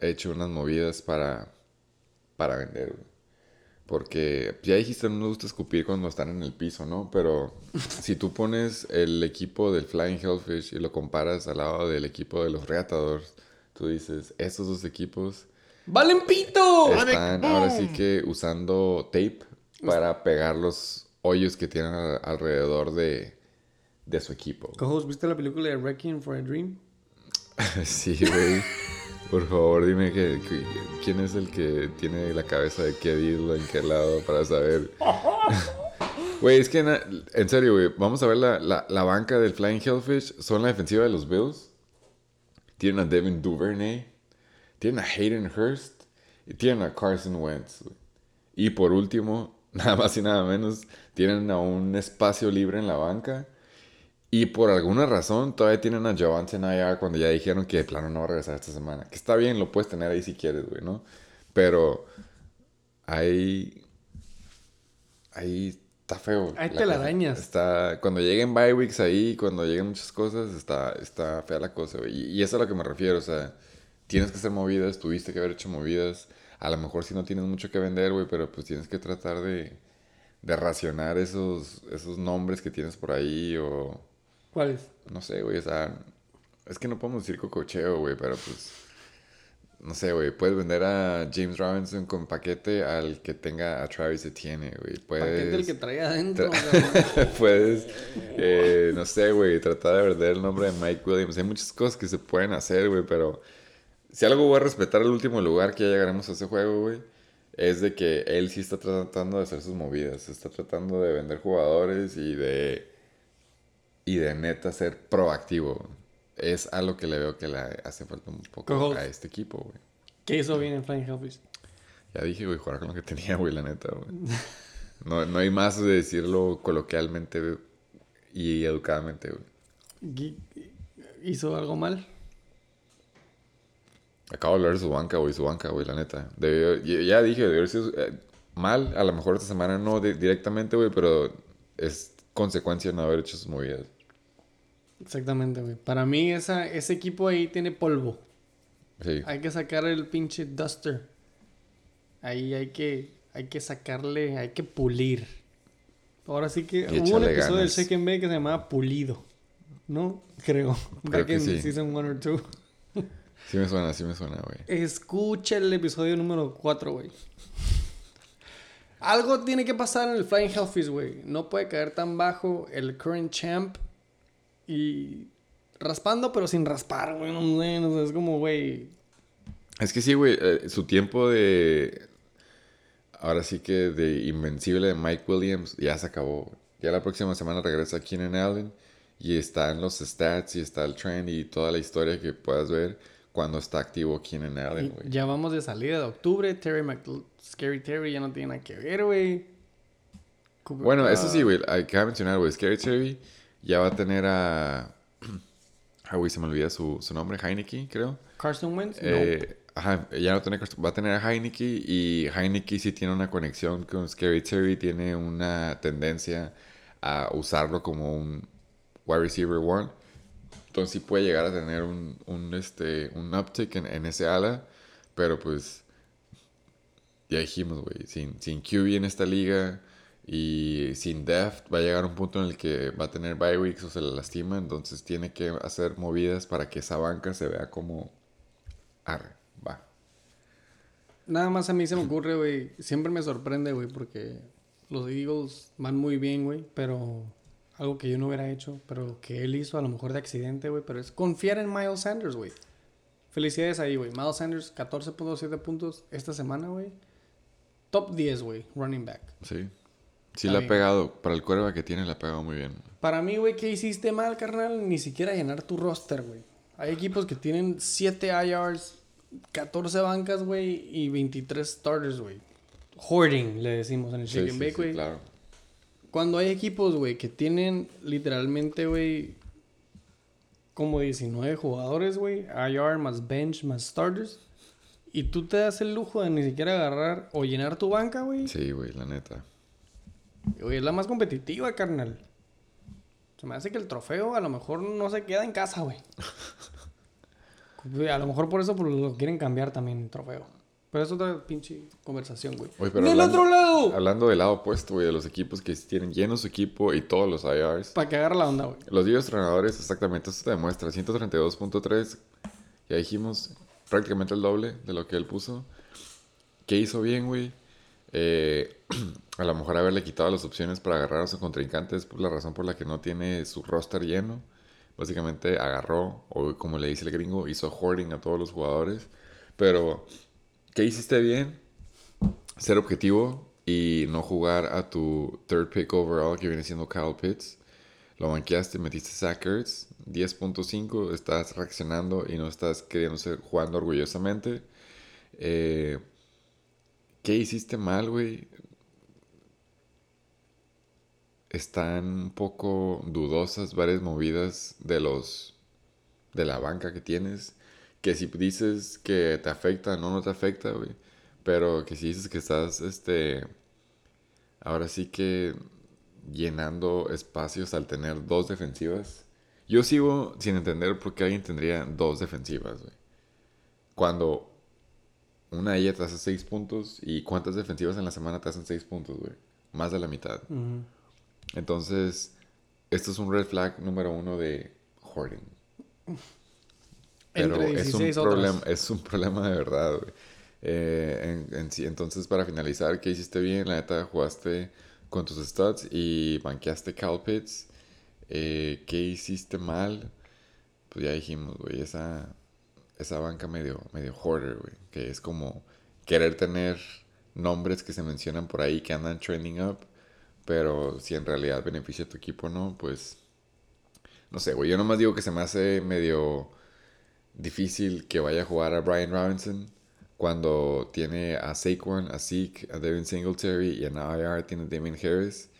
hecho unas movidas para, para vender, güey. Porque ya dijiste, no me gusta escupir cuando están en el piso, ¿no? Pero si tú pones el equipo del Flying Hellfish y lo comparas al lado del equipo de los Reatadores, tú dices, estos dos equipos ¡Valen pito! están ahora sí que usando tape para pegar los hoyos que tienen alrededor de, de su equipo. Cojos, ¿viste la película de Wrecking for a Dream? sí, güey. Por favor, dime que, que- quién es el que tiene la cabeza de qué deal en qué lado para saber. Güey, es que na- en serio, güey, vamos a ver la, la, la banca del Flying Hellfish. Son la defensiva de los Bills. Tienen a Devin Duvernay. Tienen a Hayden Hurst. Y tienen a Carson Wentz. Y por último, nada más y nada menos, tienen a un espacio libre en la banca. Y por alguna razón todavía tienen a Javante Nayar cuando ya dijeron que de plano no va a regresar esta semana. Que está bien, lo puedes tener ahí si quieres, güey, ¿no? Pero ahí... Ahí está feo. Hay la telarañas. cosa. Está, cuando lleguen bye weeks ahí, cuando lleguen muchas cosas, está, está fea la cosa, güey. Y, y eso es a lo que me refiero, o sea, tienes que hacer movidas, tuviste que haber hecho movidas. A lo mejor si no tienes mucho que vender, güey, pero pues tienes que tratar de, de racionar esos, esos nombres que tienes por ahí o... ¿Cuál es? No sé, güey, o sea, es que no podemos decir cococheo, güey, pero pues, no sé, güey, puedes vender a James Robinson con paquete al que tenga a Travis Etienne, güey. Puedes, Paquete el que traía adentro. Tra- puedes, eh, no sé, güey, tratar de vender el nombre de Mike Williams. Hay muchas cosas que se pueden hacer, güey, pero si algo voy a respetar el último lugar que ya llegaremos a ese juego, güey, es de que él sí está tratando de hacer sus movidas, está tratando de vender jugadores y de y de neta ser proactivo. Es algo que le veo que le hace falta un poco a este equipo, güey. ¿Qué hizo bien en Flying Hellfish? Ya dije, güey, jugar con lo que tenía, güey, la neta, güey. No, no hay más de decirlo coloquialmente güey, y educadamente, güey. ¿Hizo algo mal? Acabo de hablar de su banca, güey, su banca, güey, la neta. Debió- ya, dije, debió haber sido eh, mal. A lo mejor esta semana no di- directamente, güey, pero es consecuencia de no haber hecho sus movidas. Exactamente, güey. Para mí esa, ese equipo ahí tiene polvo. Sí. Hay que sacar el pinche duster. Ahí hay que, hay que sacarle, hay que pulir. Ahora sí que Y hubo un episodio del ganas. Second Bay que se llamaba Pulido. ¿No? Creo. Back que in sí. season 1 or 2. Sí me suena, sí me suena, güey. Escucha el episodio número 4, güey. Algo tiene que pasar en el Flying Hellfish, güey. No puede caer tan bajo el current champ y raspando, pero sin raspar, güey. No, sé, no sé, es como, güey. Es que sí, güey, eh, su tiempo de... Ahora sí que de invencible de Mike Williams ya se acabó. Ya la próxima semana regresa Keenan Allen y está en los stats y está el trend y toda la historia que puedas ver cuando está activo Keenan Allen, güey. Ya vamos de salida de octubre. Terry McL... Scary Terry ya no tiene nada que ver, güey. Bueno, eso sí, güey, hay que mencionar, güey, Scary Terry ya va a tener a... Ah, se me olvida su, su nombre, Heineke, creo. Carson Wentz. no. Eh, Ajá, ya no tiene, va a tener a Heineke y Heineke sí tiene una conexión con Scary Terry, tiene una tendencia a usarlo como un wide receiver one. Entonces sí puede llegar a tener un, un, este, un uptick en, en ese ala, pero pues ya dijimos, güey, sin, sin QB en esta liga y sin depth va a llegar un punto en el que va a tener bye weeks o se le lastima, entonces tiene que hacer movidas para que esa banca se vea como arre, va. Nada más a mí se me ocurre, güey. Siempre me sorprende, güey, porque los Eagles van muy bien, güey, pero algo que yo no hubiera hecho, pero que él hizo a lo mejor de accidente, güey, pero es confiar en Miles Sanders, güey. Felicidades ahí, güey. Miles Sanders, 14.7 puntos esta semana, güey. Top 10, güey, running back. Sí. Sí le ha pegado, para el cuerva que tiene le ha pegado muy bien. Para mí, güey, ¿qué hiciste mal, carnal? Ni siquiera llenar tu roster, güey. Hay equipos que tienen 7 IRs, 14 bancas, güey, y 23 starters, güey. Hoarding, le decimos en el Sí, Shake sí, Bake, sí, güey. claro. Cuando hay equipos, güey, que tienen literalmente, güey, como 19 jugadores, güey, IR más bench más starters, y tú te das el lujo de ni siquiera agarrar o llenar tu banca, güey, Sí, güey, la neta. Güey, es la más competitiva, carnal. Se me hace que el trofeo a lo mejor no se queda en casa, güey. A lo mejor por eso pues, lo quieren cambiar también el trofeo. Pero es otra pinche conversación, güey. Oye, pero ¡Del hablando- otro lado! Hablando del lado opuesto, güey, de los equipos que tienen lleno su equipo y todos los IRs. Para que agarre la onda, güey. Los 10 entrenadores, exactamente, eso te demuestra. 132.3, ya dijimos, prácticamente el doble de lo que él puso. ¿Qué hizo bien, güey? Eh, a lo mejor haberle quitado las opciones para agarrar a su contrincante es la razón por la que no tiene su roster lleno. Básicamente agarró, o como le dice el gringo, hizo hoarding a todos los jugadores. Pero, ¿qué hiciste bien? Ser objetivo y no jugar a tu third pick overall que viene siendo Kyle Pitts. Lo banqueaste, metiste Zach Ertz, 10.5, estás reaccionando y no estás queriendo ser jugando orgullosamente. Eh, ¿Qué hiciste mal, güey? Están un poco dudosas varias movidas de los de la banca que tienes. Que si dices que te afecta, no, no te afecta, güey. Pero que si dices que estás, este, ahora sí que llenando espacios al tener dos defensivas. Yo sigo sin entender por qué alguien tendría dos defensivas, güey. Cuando una de ellas te hace seis puntos y cuántas defensivas en la semana te hacen seis puntos, güey. Más de la mitad. Entonces, esto es un red flag número uno de hoarding. Pero es un 16 otras. problema, es un problema de verdad, güey. Eh, en- en sí, entonces, para finalizar, ¿qué hiciste bien? La neta, jugaste con tus stats y banqueaste Cal Pitts. Eh, ¿Qué hiciste mal? Pues ya dijimos, güey, esa, esa banca medio, medio hoarder, güey. Que es como querer tener nombres que se mencionan por ahí que andan trending up. Pero si en realidad beneficia a tu equipo o no, pues... No sé, güey. Yo nomás digo que se me hace medio difícil que vaya a jugar a Brian Robinson cuando tiene a Saquon, a Zeke, a Devin Singletary y en IR tiene a Damien Harris.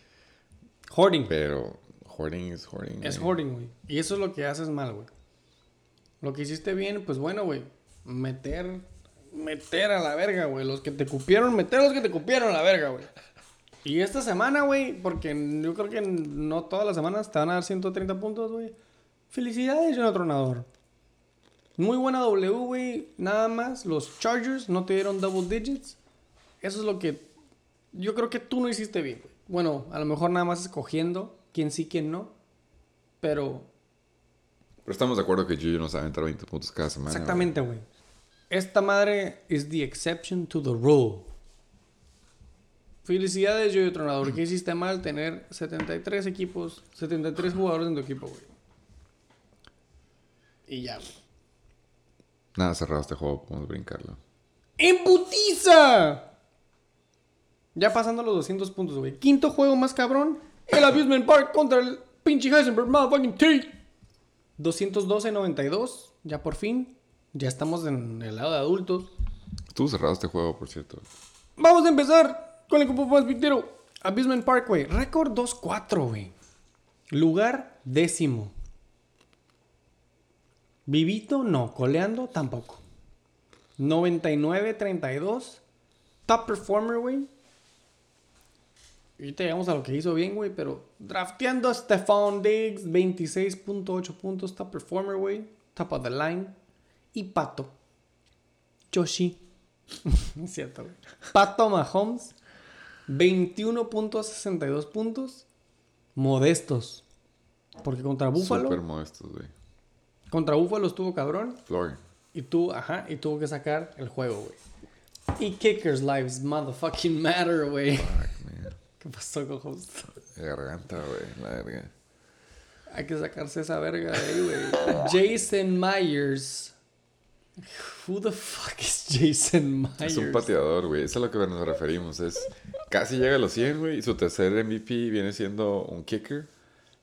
Hoarding. Pero hoarding es hoarding. Es güey. hoarding, güey. Y eso es lo que haces mal, güey. Lo que hiciste bien, pues bueno, güey. Meter. Meter a la verga, güey. Los que te cupieron, meter a los que te cupieron a la verga, güey. Y esta semana, güey, porque yo creo que no todas las semanas te van a dar 130 puntos, güey. Felicidades, Jonathan Tronador. Muy buena W, güey. Nada más. Los Chargers no te dieron double digits. Eso es lo que yo creo que tú no hiciste bien, güey. Bueno, a lo mejor nada más escogiendo quién sí, quién no. Pero Pero estamos de acuerdo que Juju no sabe entrar 20 puntos cada semana. exactamente, güey. Esta madre is the exception to the rule. Felicidades, yo Tronador. ¿Qué hiciste mal tener 73 equipos, 73 jugadores en tu equipo, güey? Y ya, güey. Nada cerrado este juego, podemos brincarlo. ¡En putiza! Ya pasando los 200 puntos, güey. Quinto juego más cabrón. El Abusement Park contra el pinche Heisenberg motherfucking T. 212-92. Ya por fin. Ya estamos en el lado de adultos. Estuvo cerrado este juego, por cierto. Vamos a empezar con el grupo más pitero. Abusement Park, güey. Récord 2-4, güey. Lugar décimo. Vivito, no. Coleando, tampoco. 99-32. Top performer, güey. Ahorita llegamos a lo que hizo bien, güey, pero drafteando a Stephon Diggs, 26.8 puntos, top performer, güey, top of the line. Y Pato, Yoshi, es cierto, güey. Pato Mahomes, 21.62 puntos, modestos. Porque contra Buffalo, Súper modestos, güey. contra Buffalo estuvo cabrón. Floor. Y tuvo, ajá, y tuvo que sacar el juego, güey. Y Kickers Lives Motherfucking Matter, güey. ¿Qué pasó, cojos? Garganta, güey. La verga. Hay que sacarse esa verga de ahí, güey. Jason Myers. Who the fuck is Jason Myers? Es un pateador, güey. Eso es a lo que nos referimos. Es casi llega a los 100, güey. Y su tercer MVP viene siendo un kicker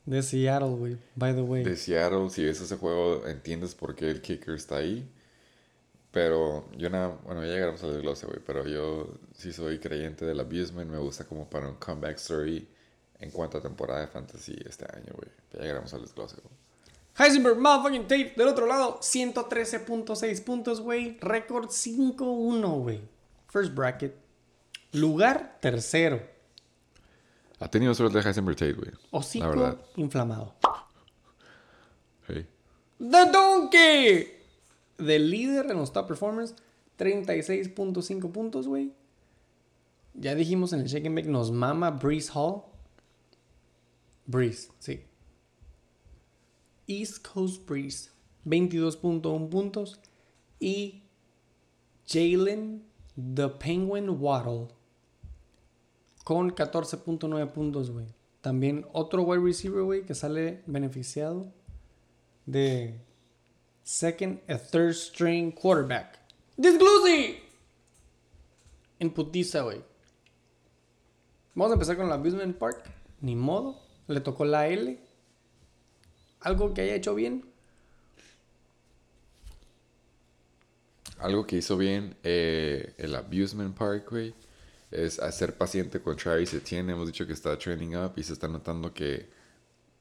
De Seattle, güey. By the way. de Seattle. Si ves ese juego, entiendes por qué el kicker está ahí. Pero yo nada, bueno, ya llegaremos al desglose, güey. Pero yo sí soy creyente del abusement. Me gusta como para un comeback story en cuanto a temporada de fantasy este año, güey. Ya llegaremos al desglose, güey. Heisenberg Motherfucking Tate. Del otro lado, 113.6 puntos, güey. Récord 5-1, güey. First bracket. Lugar tercero. Ha tenido suerte de Heisenberg Tate, güey. Hocico La verdad. inflamado. Hey. The Donkey. Del líder en los top performers, 36.5 puntos, güey. Ya dijimos en el Shake and Bake, nos mama Breeze Hall. Breeze, sí. East Coast Breeze, 22.1 puntos. Y Jalen The Penguin Waddle, con 14.9 puntos, güey. También otro wide receiver, güey, que sale beneficiado de second a third string quarterback. Disglusi. En putiza, güey. Vamos a empezar con la Abusement Park. Ni modo. Le tocó la L. Algo que haya hecho bien. Algo que hizo bien eh, el Abusement Park, güey, es hacer paciente con Travis Etienne. Hemos dicho que está training up y se está notando que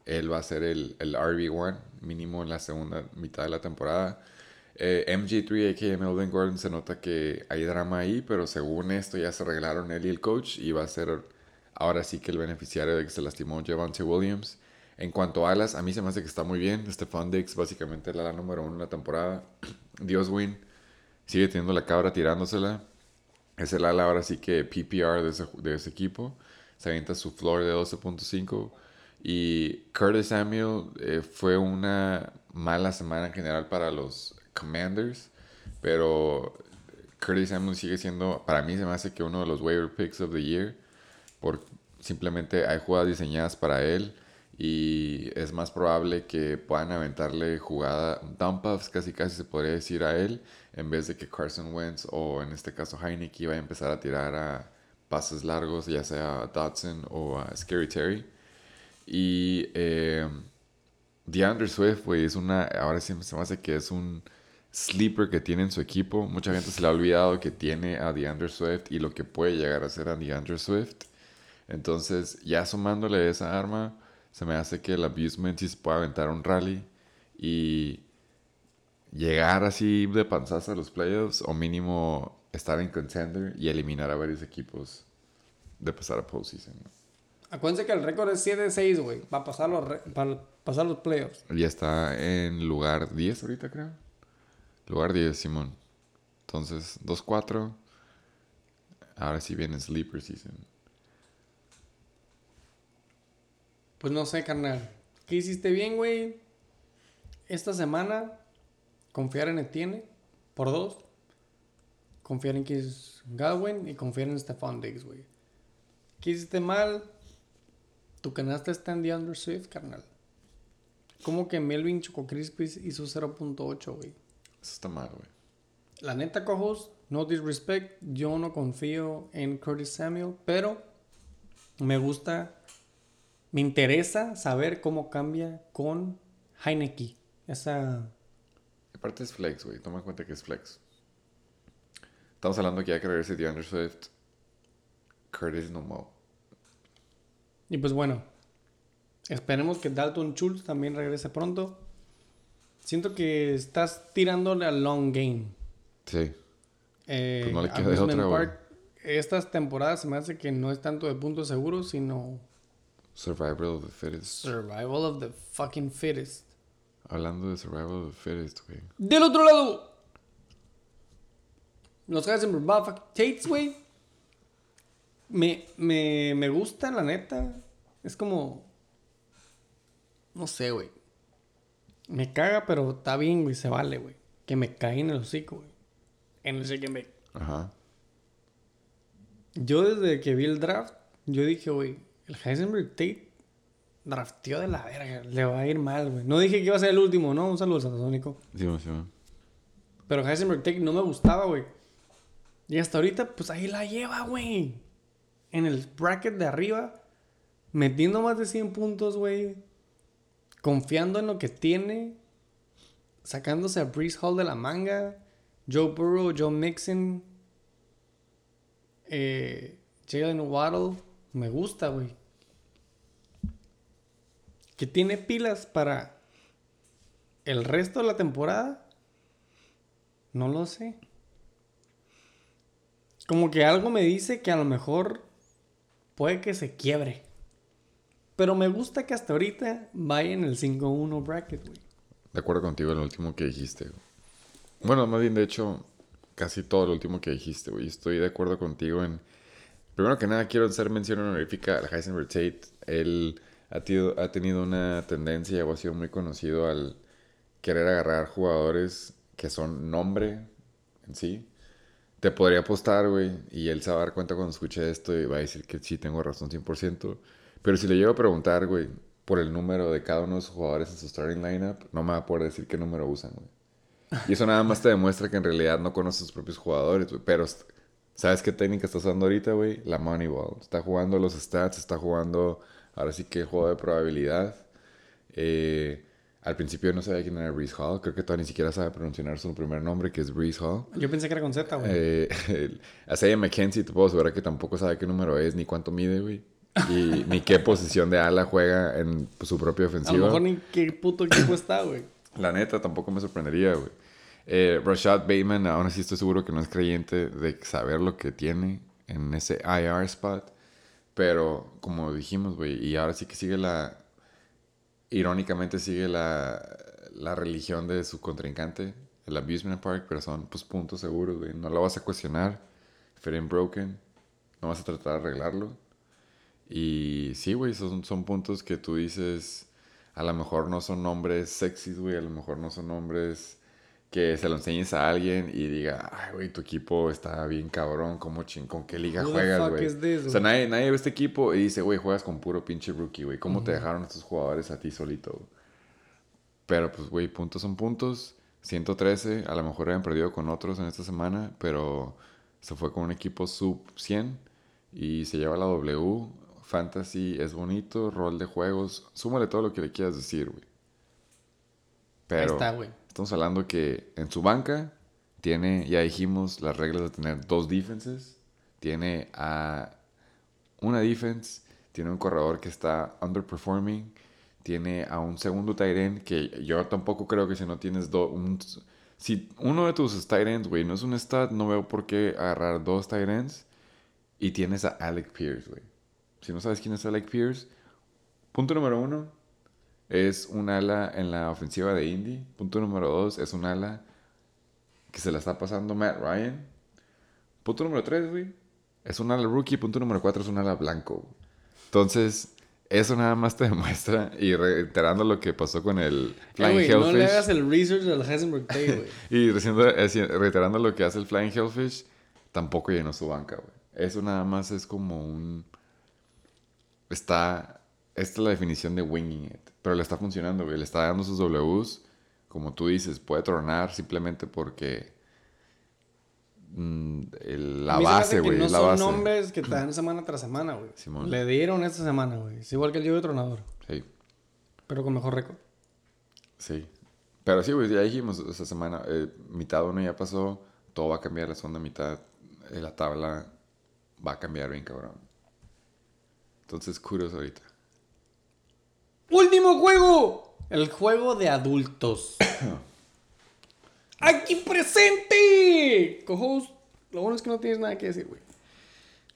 él va a ser el, el RB1 mínimo en la segunda mitad de la temporada. Eh, MJ3, a.k.a. Melvin Gordon, se nota que hay drama ahí, pero según esto ya se arreglaron él y el coach y va a ser ahora sí que el beneficiario de que se lastimó Javante Williams. En cuanto a alas, a mí se me hace que está muy bien. Stephon Diggs, básicamente la ala número uno en la temporada. Dios win. Sigue teniendo la cabra tirándosela. Es el ala ahora sí que PPR de ese, de ese equipo. Se avienta su floor de 12.5. Y Curtis Samuel eh, fue una mala semana en general para los Commanders. Pero Curtis Samuel sigue siendo, para mí se me hace que uno de los waiver picks of the year. Por, simplemente hay jugadas diseñadas para él. Y es más probable que puedan aventarle jugada dump offs, casi casi se podría decir a él, en vez de que Carson Wentz o en este caso Heineke va a empezar a tirar a pases largos, ya sea a Dodson o a Scary Terry. Y eh, DeAndre Swift, güey, es una. Ahora sí se me hace que es un sleeper que tiene en su equipo. Mucha gente se le ha olvidado que tiene a DeAndre Swift y lo que puede llegar a ser a DeAndre Swift. Entonces, ya sumándole esa arma, se me hace que el abusement se puede aventar un rally y llegar así de panzazo a los playoffs o mínimo estar en contender y eliminar a varios equipos de pasar a postseason. ¿no? Acuérdense que el récord es 7-6, güey. Para pasar los, re- para pasar los playoffs. Ya está en lugar 10 ahorita, creo. Lugar 10, Simón. Entonces, 2-4. Ahora sí viene Sleeper Season. Pues no sé, carnal. ¿Qué hiciste bien, güey? Esta semana, confiar en Etienne por dos. Confiar en Kiss Godwin y confiar en Stephon Diggs, güey. ¿Qué hiciste mal? Tu canasta está en DeAndre Swift, carnal. ¿Cómo que Melvin Choco Crispis hizo 0.8, güey? Eso está mal, güey. La neta, cojos, no disrespect, yo no confío en Curtis Samuel, pero me gusta, me interesa saber cómo cambia con Heineke. Esa... Aparte es flex, güey. Toma en cuenta que es flex. Estamos hablando que ya que regrese DeAndre Swift. Curtis no. Y pues bueno, esperemos que Dalton Schultz también regrese pronto. Siento que estás tirándole al long game. Sí. Eh, Pues no le queda de otra. Park, estas temporadas se me hace que no es tanto de puntos seguros, sino Survival of the fittest. survival of the fucking fittest. Hablando de survival of the fittest, güey. Del otro lado, los Heisenberg Motherfucking Tates, güey. Me, me, me gustan, la neta. Es como. No sé, güey. Me caga, pero está bien, güey. Se vale, güey. Que me cae en el hocico, güey. En el que me. Ajá. Yo desde que vi el draft, yo dije, güey, el Heisenberg Tate drafteó de la verga. Le va a ir mal, güey. No dije que iba a ser el último, ¿no? Un saludo Satasónico. Sí, sí, sí. Pero Heisenberg Tate no me gustaba, güey. Y hasta ahorita, pues ahí la lleva, güey. En el bracket de arriba, metiendo más de 100 puntos, güey. Confiando en lo que tiene. Sacándose a Breeze Hall de la manga. Joe Burrow, Joe Mixon. Eh, Jalen Waddle. Me gusta, güey. Que tiene pilas para el resto de la temporada. No lo sé. Como que algo me dice que a lo mejor puede que se quiebre. Pero me gusta que hasta ahorita vaya en el 5-1 bracket, güey. De acuerdo contigo lo último que dijiste. Bueno, más bien, de hecho, casi todo lo último que dijiste, güey. Estoy de acuerdo contigo en... Primero que nada, quiero hacer mención honorífica al Heisenberg Tate. Él ha, tido- ha tenido una tendencia o ha sido muy conocido al querer agarrar jugadores que son nombre en sí. Te podría apostar, güey, y él se va a dar cuenta cuando escuche esto y va a decir que sí tengo razón 100%. Pero si le llego a preguntar, güey, por el número de cada uno de sus jugadores en su starting lineup, no me va a poder decir qué número usan, güey. Y eso nada más te demuestra que en realidad no conoce a sus propios jugadores, güey. Pero, ¿sabes qué técnica está usando ahorita, güey? La Moneyball. Está jugando los stats, está jugando, ahora sí que el juego de probabilidad. Eh, al principio no sabía quién era Breeze Hall. Creo que todavía ni siquiera sabe pronunciar su primer nombre, que es Breeze Hall. Yo pensé que era con Z, güey. Eh, a Isaiah McKenzie te puedo asegurar que tampoco sabe qué número es, ni cuánto mide, güey. Y ni qué posición de ala juega en su propia a lo ofensiva. mejor ni qué puto equipo está, güey. La neta, tampoco me sorprendería, güey. Eh, Rashad Bateman, aún así estoy seguro que no es creyente de saber lo que tiene en ese IR spot. Pero, como dijimos, güey, y ahora sí que sigue la... Irónicamente sigue la, la religión de su contrincante, el Abusement Park, pero son pues puntos seguros, güey. No lo vas a cuestionar. Ain't broken, no vas a tratar de arreglarlo. Y sí, güey, son, son puntos que tú dices, a lo mejor no son nombres sexys, güey, a lo mejor no son nombres que se lo enseñes a alguien y diga, ay, güey, tu equipo está bien cabrón, ¿cómo ching, con qué liga juegas, güey? O sea, nadie, nadie ve este equipo y dice, güey, juegas con puro pinche rookie, güey. ¿Cómo te dejaron estos jugadores a ti solito? Pero pues, güey, puntos son puntos. 113, a lo mejor habían perdido con otros en esta semana, pero se fue con un equipo sub 100 y se lleva la W. Fantasy es bonito, rol de juegos, súmale todo lo que le quieras decir, güey. Pero Ahí está, güey. Estamos hablando que en su banca tiene, ya dijimos, las reglas de tener dos defenses. Tiene a una defense, tiene un corredor que está underperforming, tiene a un segundo tight end que yo tampoco creo que si no tienes dos, si uno de tus tight ends, güey, no es un stat, no veo por qué agarrar dos tight ends y tienes a Alec Pierce, güey. Si no sabes quién es Alec Pierce, punto número uno, es un ala en la ofensiva de Indy. Punto número dos, es un ala que se la está pasando Matt Ryan. Punto número tres, güey, es un ala rookie. Punto número cuatro, es un ala blanco. Entonces, eso nada más te demuestra, y reiterando lo que pasó con el Eh, Flying güey, no le Hellfish, hagas el research al Heisenberg Tate, güey. y haci- reiterando lo que hace el Flying Hellfish, tampoco llenó su banca, güey. Eso nada más es como un... Está esta es la definición de winging it. Pero le está funcionando, güey. Le está dando sus Ws. Como tú dices, puede tronar simplemente porque. mm, el- la base, güey. No la son base. nombres que te dan semana tras semana, güey. Le dieron esta semana, güey. Es igual que el Yo de Tronador, Sí, pero con mejor récord. sí. Pero sí, güey, ya dijimos esta semana. eh, mitad uno ya pasó. Todo va a cambiar. La segunda mitad. eh, la tabla va a cambiar bien, cabrón. Entonces, kudos ahorita. Último juego. El juego de adultos. Aquí presente. Cojos. Lo bueno es que no tienes nada que decir, güey.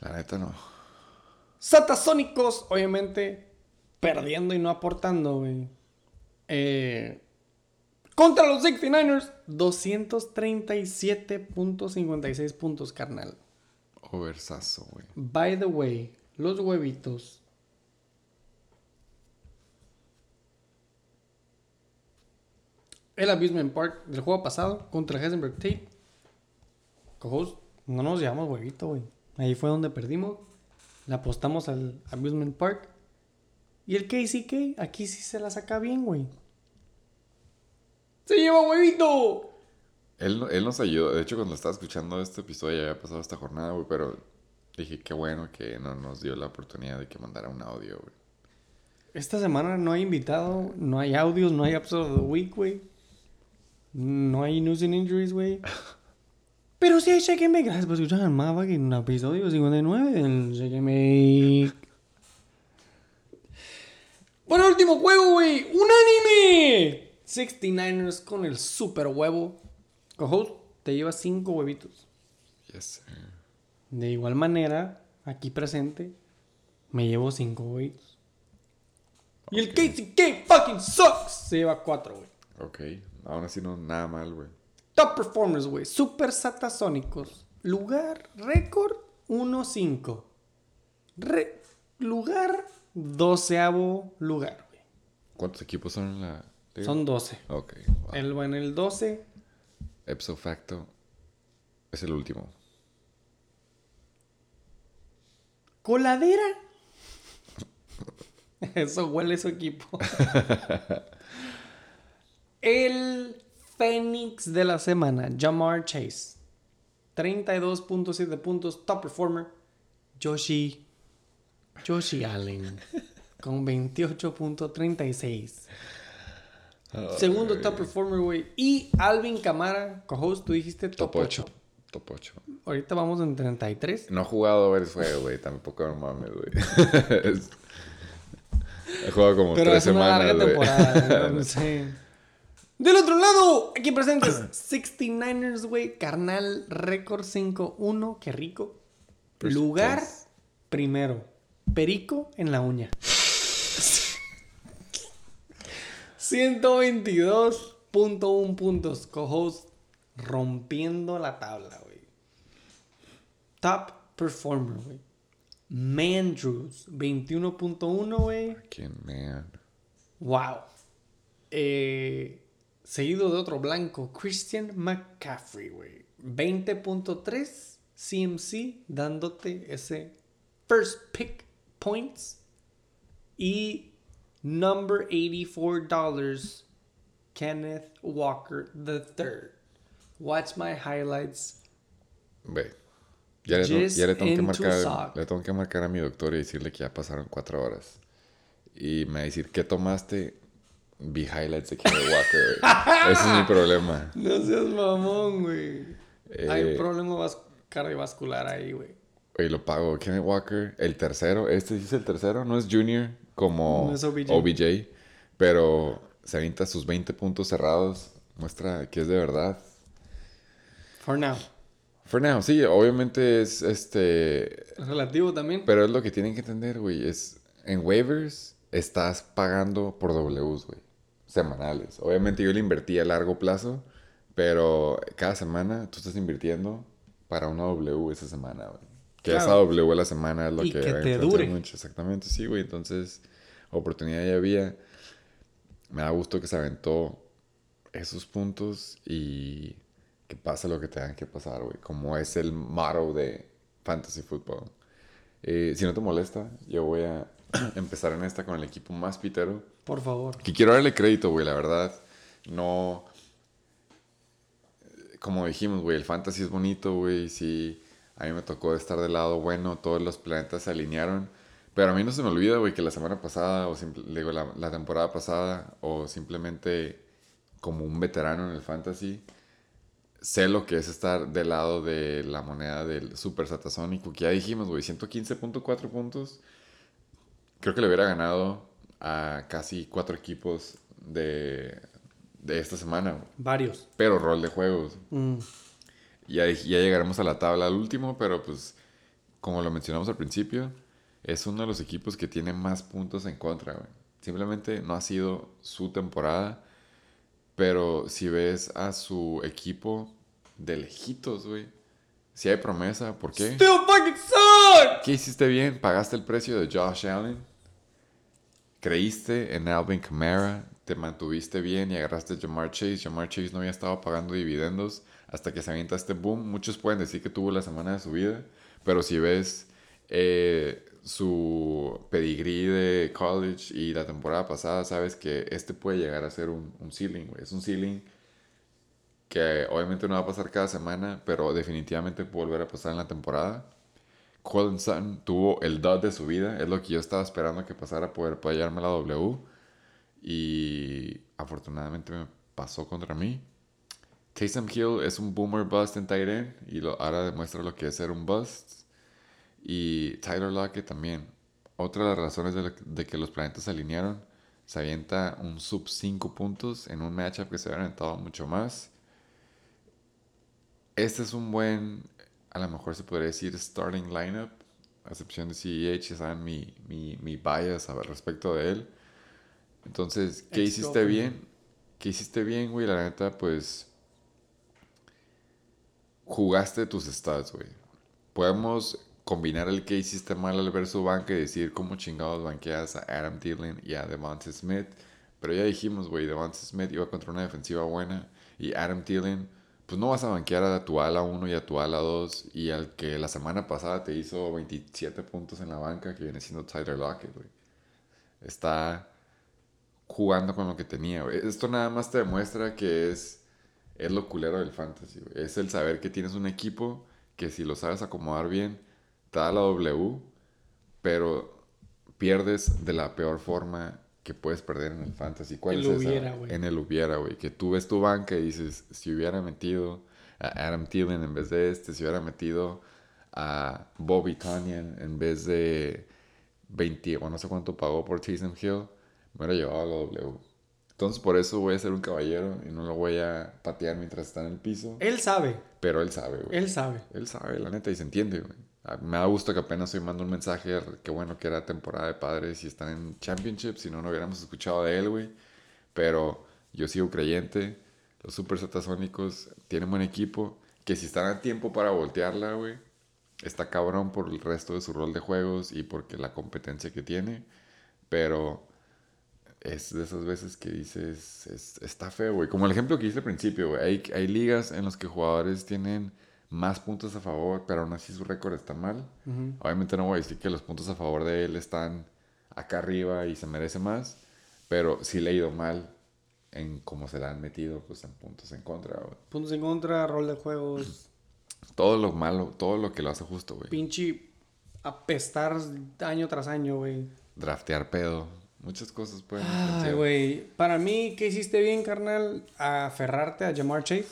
La neta no. Satasónicos, obviamente, perdiendo y no aportando, güey. Eh, contra los 69ers, 237.56 puntos, carnal. Oversazo, güey. By the way, los huevitos. El Abusement Park del juego pasado contra Heisenberg Tate. Cojos, no nos llevamos huevito, güey. Ahí fue donde perdimos. Le apostamos al Abusement Park. Y el KCK, aquí sí se la saca bien, güey. ¡Se lleva huevito! Él, él nos ayudó. De hecho, cuando estaba escuchando este episodio, ya había pasado esta jornada, güey. Pero dije, qué bueno que no nos dio la oportunidad de que mandara un audio, güey. Esta semana no hay invitado, no hay audios, no hay episode of the week, güey. No hay news and injuries, güey. Pero sí hay Chequeme. Gracias por escuchar más en un episodio 59 del Chequeme. Bueno, último juego, güey. ¡Unánime! 69ers con el super huevo. Cojo, te lleva 5 huevitos. Yes, sir. De igual manera, aquí presente, me llevo 5 huevitos. Y el. KCK fucking sucks. Se lleva 4, güey. Ok. Aún así no, nada mal, güey. Top performers, güey. Super satasónicos. Lugar, récord 1-5. Re- lugar, doceavo lugar, güey. ¿Cuántos equipos son en la liga? Son 12. Ok. wow. Va en el 12. Ipso facto es el último. Coladera. Eso huele su equipo. El Fénix de la semana, Jamar Chase. 32.7 puntos, top performer. Joshi. Joshi Allen. Con 28.36. Segundo top performer, güey. Y Alvin Camara, co-host, tú dijiste top, Top 8. 8. Top 8. Ahorita vamos en 33. No he jugado a ver el juego, güey. Tampoco no mames, güey. He jugado como Pero tres es una semanas, larga temporada. ¿no? Sí. Del otro lado, aquí presentes 69ers, güey. Carnal, récord 5-1. Qué rico. First Lugar place. primero. Perico en la uña. 122.1 puntos. Co-host rompiendo la tabla, güey. Top performer, güey. Mandrews, 21.1, güey. Fucking man. Wow. Eh, seguido de otro blanco, Christian McCaffrey, güey. 20.3 CMC, dándote ese first pick points. Y number 84 dollars, Kenneth Walker III. Watch my highlights. Ve. Ya le, ya le tengo que marcar, le tengo que marcar a mi doctor y decirle que ya pasaron cuatro horas. Y me va a decir, ¿qué tomaste? Vi highlights de Kenneth Walker. Ese es mi problema. No seas mamón, güey. Hay Eh, problema vas- cardiovascular ahí, güey. Oye, lo pago. Kenneth Walker, el tercero. Este sí es el tercero, no es Junior como No es OBJ. OBJ. Pero se avienta sus 20 puntos cerrados. Muestra que es de verdad. For now. For now, sí, obviamente es este. Relativo también. Pero es lo que tienen que entender, güey. Es en waivers estás pagando por Ws, güey. Semanales. Obviamente yo le invertí a largo plazo, pero cada semana tú estás invirtiendo para una W esa semana, güey. Que Claro. esa W a la semana es lo Y que, que te dure. mucho. Exactamente, sí, güey. Entonces, oportunidad ya había. Me da gusto que se aventó esos puntos y que pase lo que tengan que pasar, güey. Como es el motto de Fantasy Football. Eh, si no te molesta, yo voy a empezar en esta con el equipo más pitero. Por favor. Que quiero darle crédito, güey, la verdad. No. Como dijimos, güey, el fantasy es bonito, güey. Sí, a mí me tocó estar del lado bueno, todos los planetas se alinearon. Pero a mí no se me olvida, güey, que la semana pasada, o digo, la, la temporada pasada, o simplemente como un veterano en el fantasy, sé lo que es estar del lado de la moneda del super satasónico, que ya dijimos, güey, 115.4 puntos. Creo que le hubiera ganado a casi cuatro equipos de, de esta semana. Varios. pero rol de juegos. Mm. Ya, ya llegaremos a la tabla al último, pero pues como lo mencionamos al principio, es uno de los equipos que tiene más puntos en contra, güey. Simplemente no ha sido su temporada, pero si ves a su equipo de lejitos, güey, si hay promesa, ¿por qué? Still fucking suck. ¿Qué hiciste bien? ¿Pagaste el precio de Josh Allen? ¿Creíste en Alvin Kamara? ¿Te mantuviste bien y agarraste a Jamar Chase? Jamar Chase no había estado pagando dividendos hasta que se avienta este boom. Muchos pueden decir que tuvo la semana de su vida, pero si ves eh, su pedigrí de college y la temporada pasada, sabes que este puede llegar a ser un, ceiling. Es un ceiling que obviamente no va a pasar cada semana, pero definitivamente puede volver a pasar en la temporada. Colin Sutton tuvo el dud de su vida, es lo que yo estaba esperando que pasara poder apoyarme la W. Y afortunadamente me pasó contra mí. Taysom Hill es un boomer bust en tight end y lo, ahora demuestra lo que es ser un bust. Y Tyler Lockett también. Otra de las razones de, la- de que los planetas se alinearon, se avienta un sub 5 puntos en un matchup que se había aventado mucho más. Este es un buen, a lo mejor se podría decir starting lineup, a excepción de CEH, ya saben mi, mi, mi bias al respecto de él. Entonces, ¿qué Ex hiciste bien? ¿Qué hiciste bien, güey? La neta, pues jugaste tus stats, güey. Podemos combinar el que hiciste mal al ver su banca y decir cómo chingados banqueas a Adam Thielen y a Devonta Smith. Pero ya dijimos, güey, Devonta Smith iba contra una defensiva buena y Adam Thielen, pues no vas a banquear a tu ala 1 y a tu ala 2 y al que la semana pasada te hizo 27 puntos en la banca, que viene siendo Tyler Lockett, güey. Está jugando con lo que tenía, güey. Esto nada más te demuestra que es, es lo culero del fantasy. Es el saber que tienes un equipo que si lo sabes acomodar bien, te da la W, pero pierdes de la peor forma que puedes perder en el fantasy. ¿Cuál El es esa? hubiera, güey. En el hubiera, güey. Que tú ves tu banca y dices, si hubiera metido a Adam Thielen en vez de este, si hubiera metido a Bobby Tonyan en vez de 20 o no sé cuánto pagó por Taysom Hill, me hubiera llevado a la W. Entonces por eso voy a ser un caballero y no lo voy a patear mientras está en el piso. Él sabe. Pero él sabe, güey. Él sabe. Él sabe, la neta, y se entiende, güey. Ah, Me da gusto que apenas hoy mando un mensaje, qué bueno que era temporada de padres y están en Championship, si no, no hubiéramos escuchado de él, güey. Pero yo sigo creyente, los Super Satasónicos tienen buen equipo, que si están a tiempo para voltearla, güey, está cabrón por el resto de su rol de juegos y porque la competencia que tiene, pero es de esas veces que dices, es- está feo, güey. Como el ejemplo que hice al principio, güey. Hay, hay ligas en las que jugadores tienen más puntos a favor, pero aún así su récord está mal. Ujú. Obviamente no voy a decir que los puntos a favor de él están acá arriba y se merece más, pero sí le ha ido mal en cómo se le han metido pues, en puntos en contra, güey. Puntos en contra, rol de juegos. Todo lo malo, todo lo que lo hace justo, güey. Pinche apestar año tras año, güey. Draftear pedo. Muchas cosas pueden Ay, güey. Para mí, ¿qué hiciste bien, carnal? Aferrarte a Jamar Chase.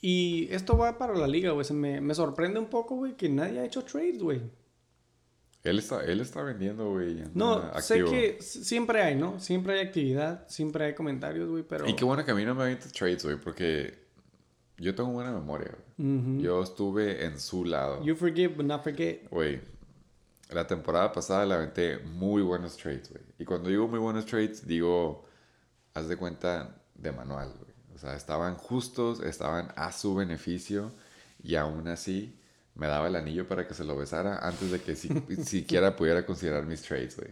Y esto va para la liga, güey. Se me, me sorprende un poco, güey, que nadie ha hecho trades, güey. Él está, él está vendiendo, güey. No, sé activo. que s- siempre hay, ¿no? Siempre hay actividad, siempre hay comentarios, güey, pero... Y qué bueno que a mí no me avientas trades, güey, porque yo tengo buena memoria, güey. Yo estuve en su lado. You forgive, but not forget. Güey, la temporada pasada le aventé muy buenos trades, güey. Y cuando digo muy buenos trades, digo, haz de cuenta de manual, güey. O sea, estaban justos, estaban a su beneficio y aún así me daba el anillo para que se lo besara antes de que si- siquiera pudiera considerar mis trades, güey.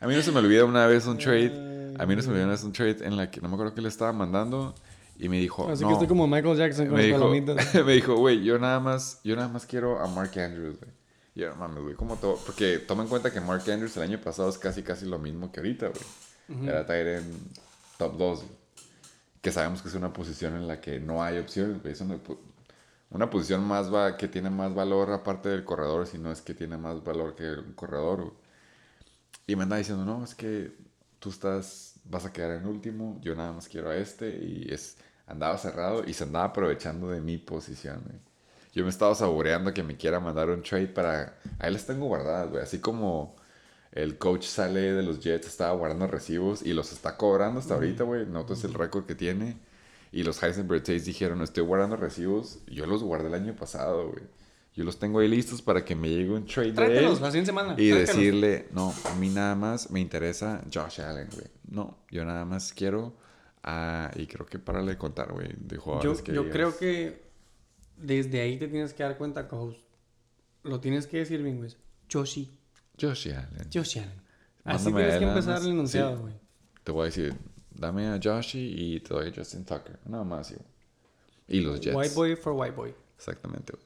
A mí no se me olvida una vez un trade, a mí no se me olvida una vez un trade en la que no me acuerdo que le estaba mandando y me dijo, Así no, que estoy como Michael Jackson con me las dijo, palomitas. me dijo, güey, yo nada más, yo nada más quiero a Mark Andrews, güey. Yo, no mames, güey, ¿cómo todo? Porque toma en cuenta que Mark Andrews el año pasado es casi, casi lo mismo que ahorita, güey. Era Tyre en top 2, güey. Que sabemos que es una posición en la que no hay güey. Es una, una posición más va, que tiene más valor aparte del corredor, si no es que tiene más valor que un corredor, güey. Y me anda diciendo, no, es que tú estás, vas a quedar en último, yo nada más quiero a este. Y es, andaba cerrado y se andaba aprovechando de mi posición, güey. Yo me estaba saboreando que me quiera mandar un trade para... Ahí las tengo guardadas, güey. Así como el coach sale de los Jets, estaba guardando recibos y los está cobrando hasta ahorita, güey. Notas el récord que tiene. Y los Heisenberg Tays dijeron, estoy guardando recibos. Yo los guardé el año pasado, güey. Yo los tengo ahí listos para que me llegue un trade de él. semana. Y decirle, no, a mí nada más me interesa Josh Allen, güey. No, yo nada más quiero... ah, y creo que para de contar, güey, de Yo, que yo digas. creo que desde ahí te tienes que dar cuenta, co Lo tienes que decir bien, güey. Joshi. Josh Allen. Joshi Allen. Así Mándame tienes que empezar el enunciado, Sí. güey. Te voy a decir, dame a Joshi y te doy a Justin Tucker. Nada más, güey. Y los Jets. White boy for white boy. Exactamente, güey.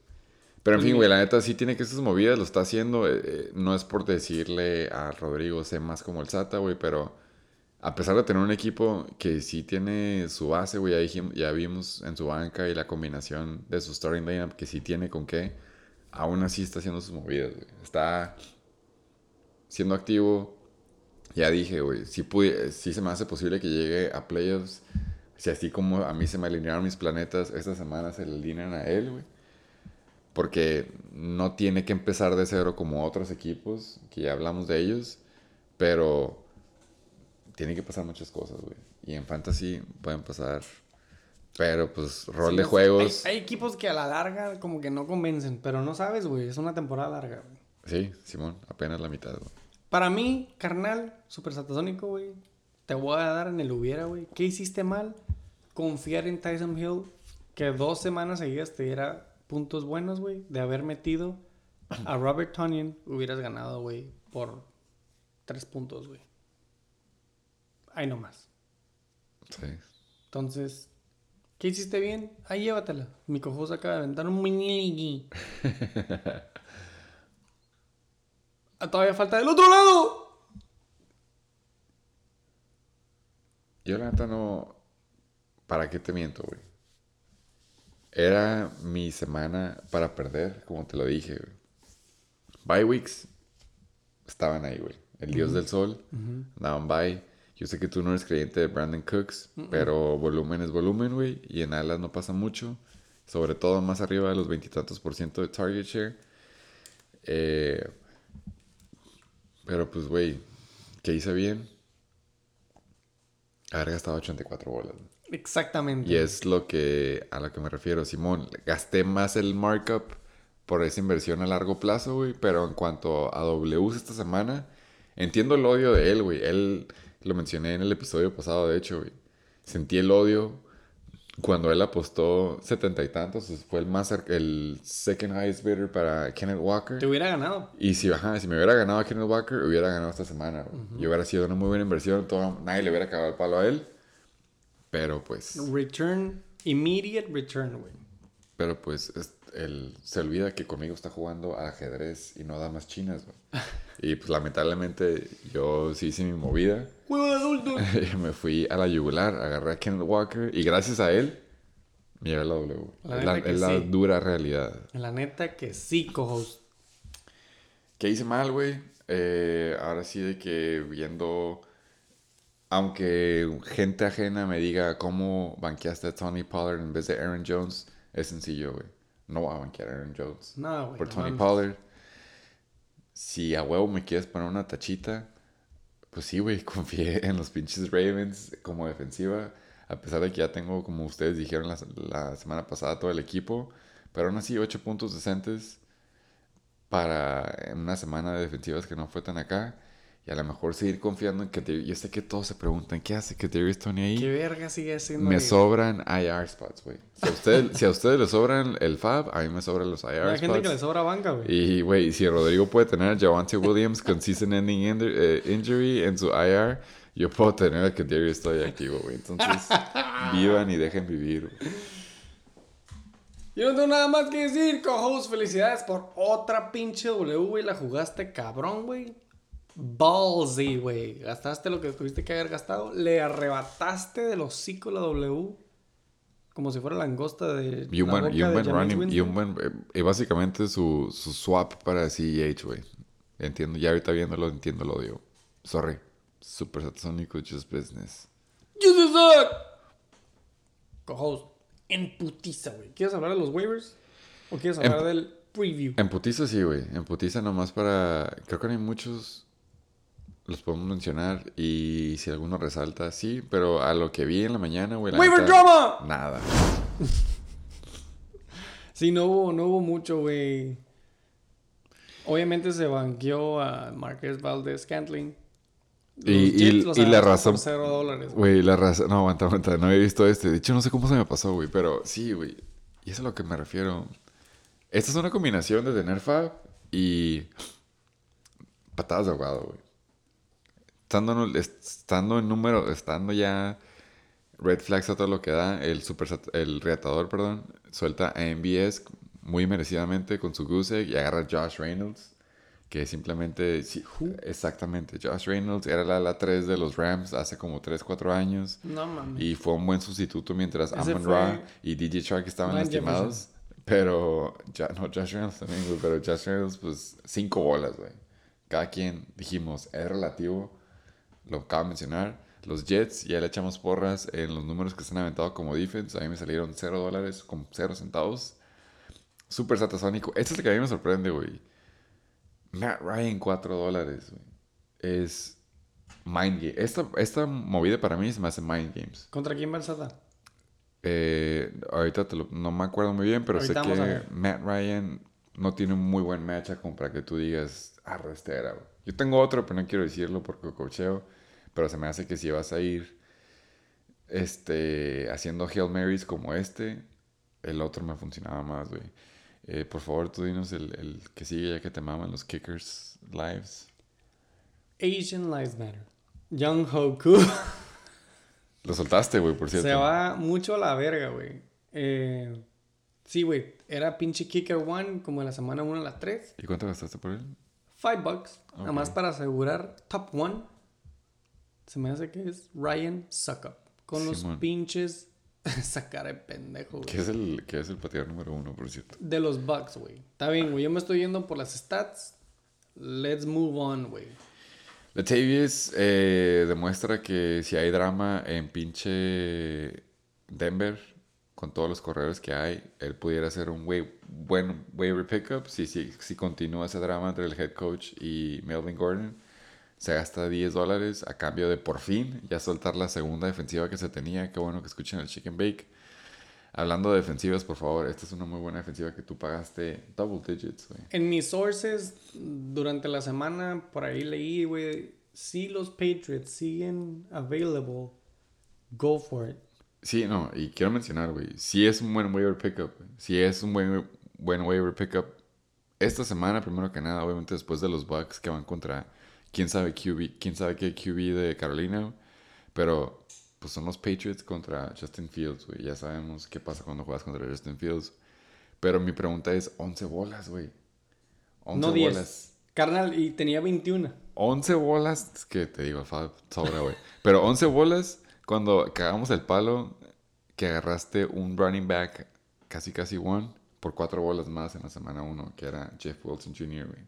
Pero en fin, güey, la neta sí tiene que esas movidas, lo está haciendo. eh, eh, no es por decirle a Rodrigo, sé más como el Sata, güey, pero a pesar de tener un equipo que sí tiene su base, güey, ya, ya vimos en su banca y la combinación de su starting lineup que sí tiene con qué, aún así está haciendo sus movidas, güey. Está siendo activo. Ya dije, güey, sí, pude- sí se me hace posible que llegue a playoffs. Si así como a mí se me alinearon mis planetas, esta semana se le alinean a él, güey. Porque no tiene que empezar de cero como otros equipos, que ya hablamos de ellos. Pero tiene que pasar muchas cosas, güey. Y en Fantasy pueden pasar. Pero pues rol Sí, de juegos. Hay, hay equipos que a la larga como que no convencen, pero no sabes, güey. Es una temporada larga, güey. Sí, Simón, apenas la mitad, güey. Para mí, carnal, super satasónico, güey. Te voy a dar en el hubiera, güey. ¿Qué hiciste mal? Confiar en Tyson Hill, que dos semanas seguidas te diera puntos buenos, güey. De haber metido a Robert Tonyan, hubieras ganado, güey, por tres puntos, güey. Ahí nomás. Sí. Entonces, ¿qué hiciste bien? Ahí llévatela. Mi cojosa acaba de aventar un mini Todavía falta del otro lado. Yo la neta no... ¿Para qué te miento, güey? Era mi semana para perder, como te lo dije, güey. Bye weeks estaban ahí, güey. El dios del sol, andaban bye. Yo sé que tú no eres creyente de Brandon Cooks, pero volumen es volumen, güey. Y en alas no pasa mucho. Sobre todo más arriba de los veintitantos por ciento de target share. Eh, pero pues, güey, ¿qué hice bien? Haber gastado 84 bolas. Exactamente. Y es lo que a lo que me refiero, Simón. Gasté más el markup por esa inversión a largo plazo, güey. Pero en cuanto a Ws esta semana, entiendo el odio de él, güey. Él lo mencioné en el episodio pasado, de hecho, güey. Sentí el odio cuando él apostó setenta y tantos. Fue el más cerca- el second highest bidder para Kenneth Walker. Te hubiera ganado. Y si, ajá, si me hubiera ganado a Kenneth Walker, hubiera ganado esta semana. güey. Y hubiera sido una muy buena inversión. todo- nadie le hubiera cagado el palo a él. Pero pues. Return, immediate return, güey. Pero pues es- él se olvida que conmigo está jugando al ajedrez y no a damas chinas, güey. Y pues lamentablemente yo sí hice mi movida. Adultos. me fui a la yugular, agarré a Kenneth Walker y gracias a él me llevé la W. La es la, dura realidad. La neta que sí, co-host. ¿Qué hice mal, güey? Eh, ahora sí de que viendo... Aunque gente ajena me diga cómo banqueaste a Tony Pollard en vez de Aaron Jones, es sencillo, güey. No voy a banquear a Aaron Jones. No, güey. por no Tony mames. Pollard. Si a huevo me quieres poner una tachita, pues sí, güey, confié en los pinches Ravens como defensiva. A pesar de que ya tengo, como ustedes dijeron la, la semana pasada, todo el equipo. Pero aún así, ocho puntos decentes para una semana de defensivas que no fue tan acá. Y a lo mejor seguir confiando en que... Yo sé que todos se preguntan, ¿qué hace que Darius Tony ahí? ¿Qué verga sigue haciendo? Me ahí? sobran IR spots, güey. Si, a usted- si a ustedes les sobran el Fab, a mí me sobran los IR Hay spots. gente que le sobra banca, güey. Y, güey, si Rodrigo puede tener a Javante Williams con season ending eh, injury en su IR, yo puedo tener a que Darius estoy activo, güey. Entonces, vivan y dejen vivir. güey. Yo no tengo nada más que decir, cojos. Felicidades por otra pinche W, güey. La jugaste cabrón, güey. Ballsy, güey. Gastaste lo que tuviste que haber gastado. Le arrebataste del hocico la W. Como si fuera langosta de. Y un la buen, y un buen running, y un buen, eh, básicamente su, su swap para CEH, güey. Entiendo, ya ahorita viéndolo, entiendo lo digo. Sorry. Super satasónico, just business. You suck. Cojos. En putiza, güey. ¿Quieres hablar de los waivers? ¿O quieres En- hablar del preview? En putiza sí, güey. En putiza nomás para... Creo que no hay muchos... Los podemos mencionar y si alguno resalta, sí. Pero a lo que vi en la mañana, güey. la ¡Waiver neta, drama! Nada. Sí, no hubo, no hubo mucho, güey. Obviamente se banqueó a Marquez Valdez Scantling. Y- y- y la razón- Por cero dólares. güey. La raza... No, aguanta, aguanta. No había visto este. De hecho, no sé cómo se me pasó, güey. Pero sí, güey. Y eso es a lo que me refiero. Esta es una combinación de tener Fab y... Patadas de ahogado, güey. Estando en, estando en número... Estando ya... Red flags a todo lo que da. El super el reatador, perdón. Suelta a MBS muy merecidamente con su goose y agarra a Josh Reynolds. Que simplemente... sí, exactamente. Josh Reynolds era la ala 3 de los Rams hace como 3, 4 años. No mames. Y fue un buen sustituto mientras Amon Ra y DJ Shark estaban lastimados. Pero, ya, no, Josh Reynolds también, güey. Pero Josh Reynolds, pues, cinco bolas, güey. Cada quien, dijimos, es relativo. Lo acabo de mencionar. Los Jets, ya le echamos porras en los números que se han aventado como defense. A mí me salieron cero dólares con cero centavos. Súper satasónico. Este es el que a mí me sorprende, güey. Matt Ryan, 4 dólares, güey. Es mind game. Esta, esta movida para mí se me hace mind games. ¿Contra quién va el Sata? Eh, ahorita te lo- no me acuerdo muy bien, pero Ahorita sé que. Matt Ryan no tiene un muy buen match como para que tú digas, arre, este era, güey". Yo tengo otro, pero no quiero decirlo porque cocheo. Pero se me hace que si vas a ir este, haciendo Hail Marys como este, el otro me funcionaba más, güey. Eh, por favor, tú dinos el, el que sigue ya que te maman los Kickers Lives. Asian Lives Matter. Young Hoku. Lo soltaste, güey, por cierto. Se va mucho a la verga, güey. Eh, sí, güey. Era pinche Kicker One como en la semana 1 a la 3. ¿Y cuánto gastaste por él? Five bucks. Nada más para asegurar top one. Se me hace que es Ryan Suckup. Con los pinches. Sacar de pendejo, güey. ¿Qué es el, qué es el pateador número uno, por cierto? De los Bucks, güey. Está bien, güey. Yo me estoy yendo por las stats. Let's move on, güey. Latavius eh, demuestra que si hay drama en pinche Denver, con todos los corredores que hay, él pudiera ser un buen waiver pickup si, si, si continúa ese drama entre el head coach y Melvin Gordon. Se gasta 10 dólares a cambio de por fin ya soltar la segunda defensiva que se tenía. Qué bueno que escuchen el Chicken Bake. Hablando de defensivas, por favor, esta es una muy buena defensiva que tú pagaste double digits, güey. En mis sources, durante la semana, por ahí leí, güey. Si los Patriots siguen available, go for it. Sí, no, y quiero mencionar, güey, si es un buen waiver pickup, si es un buen, buen waiver pickup, esta semana, primero que nada, obviamente después de los Bucks que van contra quién sabe QB, quién sabe qué QB de Carolina, pero pues son los Patriots contra Justin Fields, güey, ya sabemos qué pasa cuando juegas contra Justin Fields, pero mi pregunta es 11 bolas, güey. 11 No 10. bolas. Carnal, y tenía 21. 11 bolas, es que te digo, sobra, güey. Pero 11 bolas, cuando cagamos el palo, que agarraste un running back casi casi one, por 4 bolas más en la semana 1, que era Jeff Wilson Jr., güey.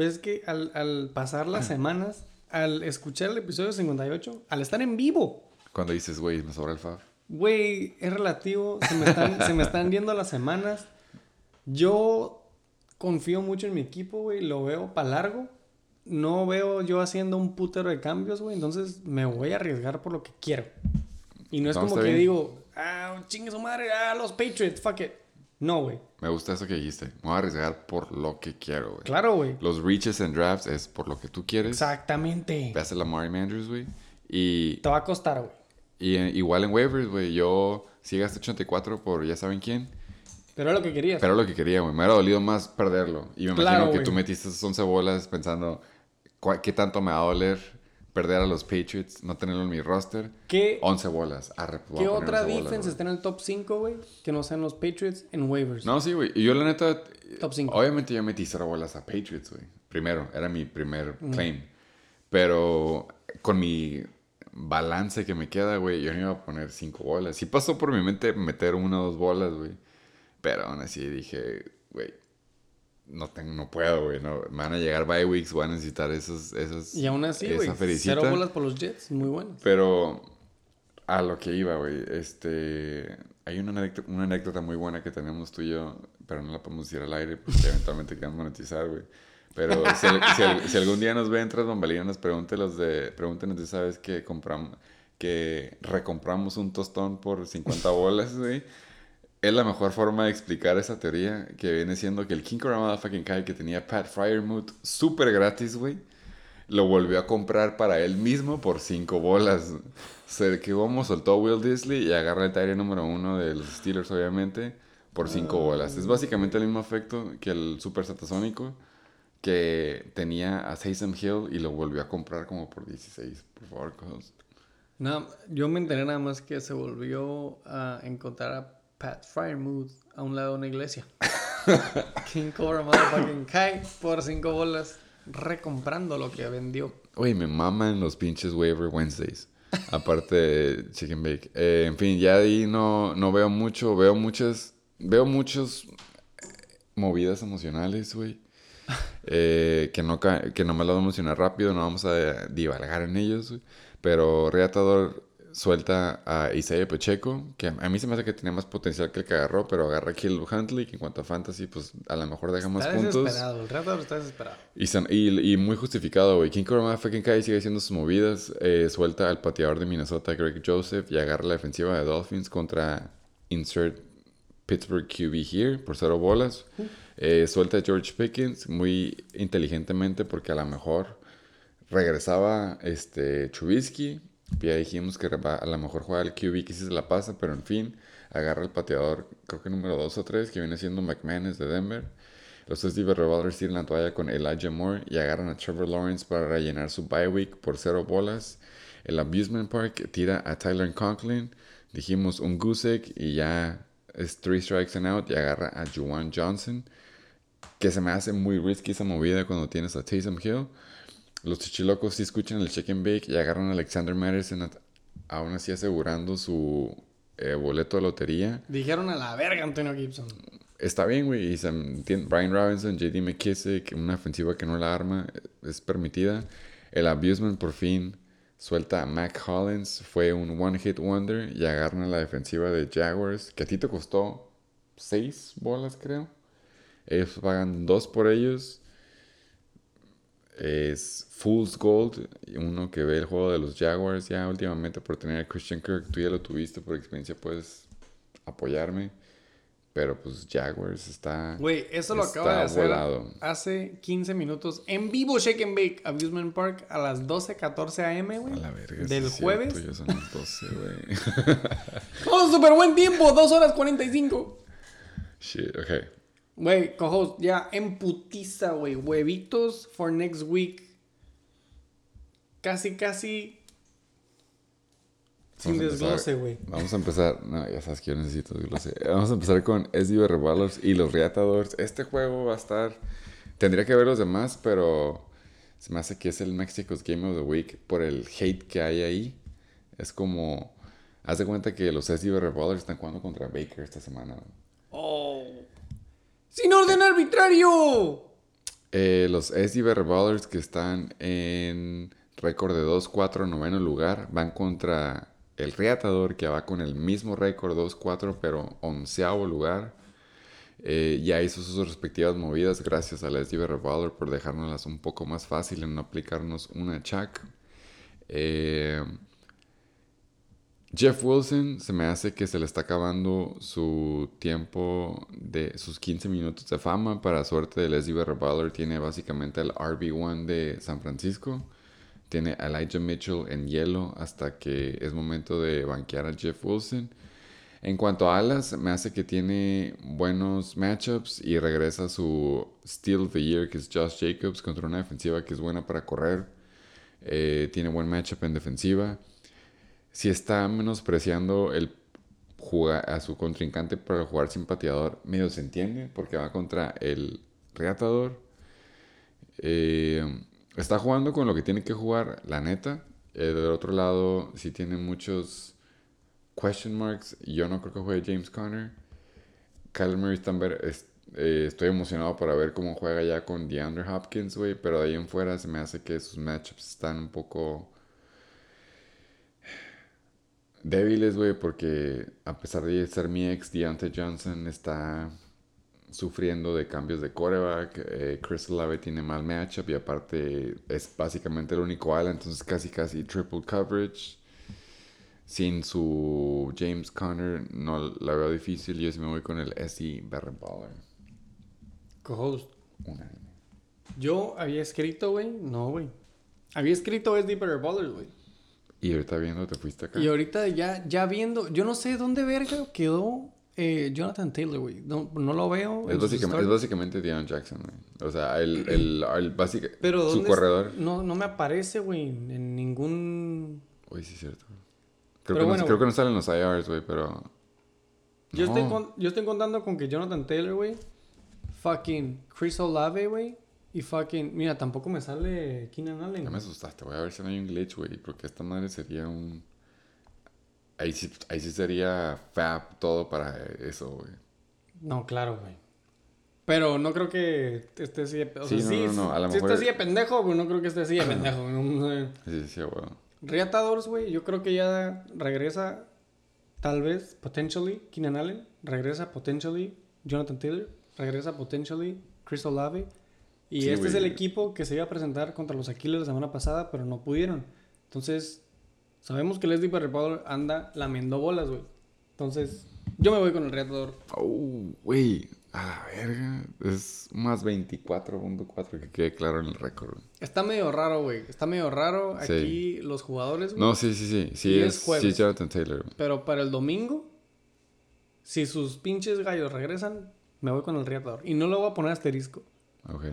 Pues es que al, al pasar las semanas, al escuchar el episodio 58, al estar en vivo, Cuando dices, güey, me sobra el Fab. güey, es relativo. Se me están, se me están yendo las semanas. Yo confío mucho en mi equipo, güey. Lo veo para largo. No veo yo haciendo un putero de cambios, güey. Entonces me voy a arriesgar por lo que quiero. Y no es como que bien. digo, ah, chingue su madre, ah, los Patriots, fuck it. No, güey. Me gusta eso que dijiste. Me voy a arriesgar por lo que quiero, güey. Claro, güey. Los reaches and drafts es por lo que tú quieres. Exactamente. Ve a hacer la Mari Andrews, güey. Y Te va a costar, güey. Y eh, igual en waivers, güey, yo sí gasté 84 por ya saben quién. Pero es lo que querías. Pero lo que quería, güey, me hubiera dolido más perderlo. Y me Claro, imagino que tú metiste esas 11 bolas pensando, "¿Cuál- ¿qué tanto me va a doler perder a los Patriots, no tenerlo en mi roster. ¿Qué, 11 bolas. Arre, ¿qué otra 11 bolas, defense está en el top 5, güey? Que no sean los Patriots en waivers. No, sí, güey. Y yo, la neta. Top cinco. Obviamente, yo metí cero bolas a Patriots, güey. Primero, era mi primer Mm. claim. Pero con mi balance que me queda, güey, yo no iba a poner cinco bolas. Sí pasó por mi mente meter una o dos bolas, güey. Pero aún así dije, güey, no, tengo, no puedo, güey. No, me van a llegar bye weeks, voy a necesitar esos, esos, Y aún así, güey, cero bolas por los Jets, muy buenos. Pero a lo que iba, güey, este... Hay una anécdota, una anécdota muy buena que tenemos tú y yo, pero no la podemos decir al aire porque eventualmente queremos monetizar, güey. Pero si algún día nos ven tras bambalinas, pregúntenos de, pregúntenos de, ¿sabes? Que compramos, que recompramos un tostón por 50 bolas, güey. Es la mejor forma de explicar esa teoría que viene siendo que el King Ramada fucking Kai que tenía Pat Fryermuth súper gratis, güey lo volvió a comprar para él mismo por 5 bolas. Se que como soltó a Will Disley y agarra el tire número uno de los Steelers, obviamente, por 5 bolas. Es básicamente el mismo efecto que el Super Satasónico que tenía a Taysom Hill y lo volvió a comprar como por 16. Por favor. Nada, yo me enteré nada más que se volvió a encontrar a Pat Fryermuth a un lado de una iglesia. King Cobra Motherfucking Kai por cinco bolas, recomprando lo que vendió. Oye, me maman los pinches waiver Wednesdays. Aparte de Chicken Bake. Eh, en fin, ya ahí no, no veo mucho. Veo muchas. Veo muchos eh, movidas emocionales, güey. Eh, que, no que no me las vamos a rápido, no vamos a divagar en ellos, güey. Pero Reatador suelta a Isaiah Pacheco, que a mí se me hace que tenía más potencial que el que agarró, pero agarra a Kill Huntley, que en cuanto a fantasy, pues a lo mejor deja más Está puntos. desesperado, el está desesperado. Y, y, y muy justificado, güey. King Cobra fucking Kai sigue haciendo sus movidas. eh, suelta al pateador de Minnesota, Greg Joseph, y agarra la defensiva de Dolphins contra Insert Pittsburgh QB here por cero bolas. Eh, suelta a George Pickens muy inteligentemente porque a lo mejor regresaba este Trubisky. Ya dijimos que a lo mejor juega el QB que sí se la pasa, pero en fin, agarra el pateador, creo que número 2 o 3, que viene siendo McManus de Denver. Los Steve Revolvers tiran la toalla con Elijah Moore y agarran a Trevor Lawrence para rellenar su bye week por cero bolas. El Abusement Park tira a Tyler Conklin. Dijimos un egg y ya es three strikes and out y agarra a Juwan Johnson. Que se me hace muy risky esa movida cuando tienes a Taysom Hill. Los chichilocos sí escuchan el check and bake y agarran a Alexander Madison aún así asegurando su eh, boleto de lotería. Dijeron a la verga Antonio Gibson. Está bien, güey. Y Brian Robinson, JD McKissick, una ofensiva que no la arma, es permitida. El abusement por fin suelta a Mac Hollins. Fue un one hit wonder y agarran a la defensiva de Jaguars, que a ti te costó seis bolas, creo. Ellos pagan dos por ellos. Es Fool's Gold, uno que ve el juego de los Jaguars ya últimamente por tener a Christian Kirk. Tú ya lo tuviste por experiencia, puedes apoyarme. Pero pues Jaguars está. Güey, eso lo acaba de hacer volado. hace 15 minutos en vivo Shake and Bake Abusement Park a las 12:14 am, A güey. la verga. Del es cierto, jueves. ya son las 12, güey. ¡Oh, súper buen tiempo! 2 horas 45. Shit, ok. Güey, cojos, ya en putiza, güey. Huevitos for next week. Casi, casi. Sin Vamos desglose, güey. Vamos a empezar. No, ya sabes que yo necesito desglose. Vamos a empezar con SDB Revolvers y los Reatadores. Este juego va a estar. Tendría que ver los demás, pero se me hace que es el Mexico's Game of the Week por el hate que hay ahí. Es como. Haz de cuenta que los SDB Revolvers están jugando contra Baker esta semana. ¡Oh! ¡Sin orden arbitrario! Eh, los SDB Revolvers que están en récord de 2-4, noveno lugar, van contra el Reatador que va con el mismo récord 2-4, pero onceavo lugar. Eh, ya hizo sus respectivas movidas gracias al SDB Revolver por dejárnoslas un poco más fácil en no aplicarnos una chac. Eh, Jeff Wilson se me hace que se le está acabando su tiempo de sus 15 minutos de fama. Para suerte del SDB Revolver tiene básicamente el RB1 de San Francisco. Tiene a Elijah Mitchell en hielo hasta que es momento de banquear a Jeff Wilson. En cuanto a alas, me hace que tiene buenos matchups y regresa su Steal of the Year, que es Josh Jacobs, contra una defensiva que es buena para correr. Eh, tiene buen matchup en defensiva. Si está menospreciando el jugar a su contrincante para jugar sin pateador, medio se entiende, porque va contra el reatador. Eh, está jugando con lo que tiene que jugar, la neta. Eh, del otro lado, si tiene muchos question marks. Yo no creo que juegue James Conner. Kyle Murray eh, estoy emocionado para ver cómo juega ya con DeAndre Hopkins, güey. Pero de ahí en fuera se me hace que sus matchups están un poco débiles, güey. Porque a pesar de ser mi ex, Deontay Johnson está sufriendo de cambios de quarterback. Eh, Chris Olave tiene mal matchup y aparte es básicamente el único ala. Entonces casi casi triple coverage. Sin su James Conner no la veo difícil. Yo sí me voy con el SE Barry Baller. Co-host. Unánime. Yo había escrito, güey. No, güey. Había escrito SD Better Ballers, güey. Y ahorita viendo, te fuiste acá. Y ahorita ya, ya viendo, yo no sé dónde verga quedó eh, Jonathan Taylor, güey. No, no lo veo. Es básicamente, es básicamente Deion Jackson, güey. O sea, el, el, el básica, Pero su ¿dónde corredor. es- No, no me aparece, güey, en ningún... Uy, sí, es cierto. Pero Creo, que, no, bueno, creo güey. que no salen los IRs, güey, pero. Yo, No. estoy con- yo estoy contando con que Jonathan Taylor, güey, fucking Chris Olave, güey, y fucking... Mira, tampoco me sale Keenan Allen. Ya me asustaste, voy a ver si no hay un glitch, güey. Porque esta madre sería un. Ahí sí, ahí sí sería fab todo para eso, güey. No, claro, güey. Pero no creo que esté así de... O Sí, sea, no, sí, no, no, a lo sí mejor- está así de pendejo, pero no creo que esté así de pendejo. Sí, sí, güey. Reatadores, güey, yo creo que ya regresa, tal vez, potentially, Keenan Allen, regresa potentially Jonathan Taylor, regresa potentially Chris Olave. Y Sí, este es el equipo que se iba a presentar contra los Aquiles la semana pasada, pero no pudieron. Entonces, sabemos que Leslie Barrepollo anda lamiendo bolas, güey. Entonces, yo me voy con el reatador. Oh, güey. A la verga. Es más 24.4 que quede claro en el récord, güey. Está medio raro, güey. Está medio raro Sí. aquí los jugadores, güey. No, sí, sí, sí. Sí, Y es, es jueves. sí es Jonathan Taylor, güey. Pero para el domingo, si sus pinches gallos regresan, me voy con el reatador. Y no le voy a poner asterisco. Ok.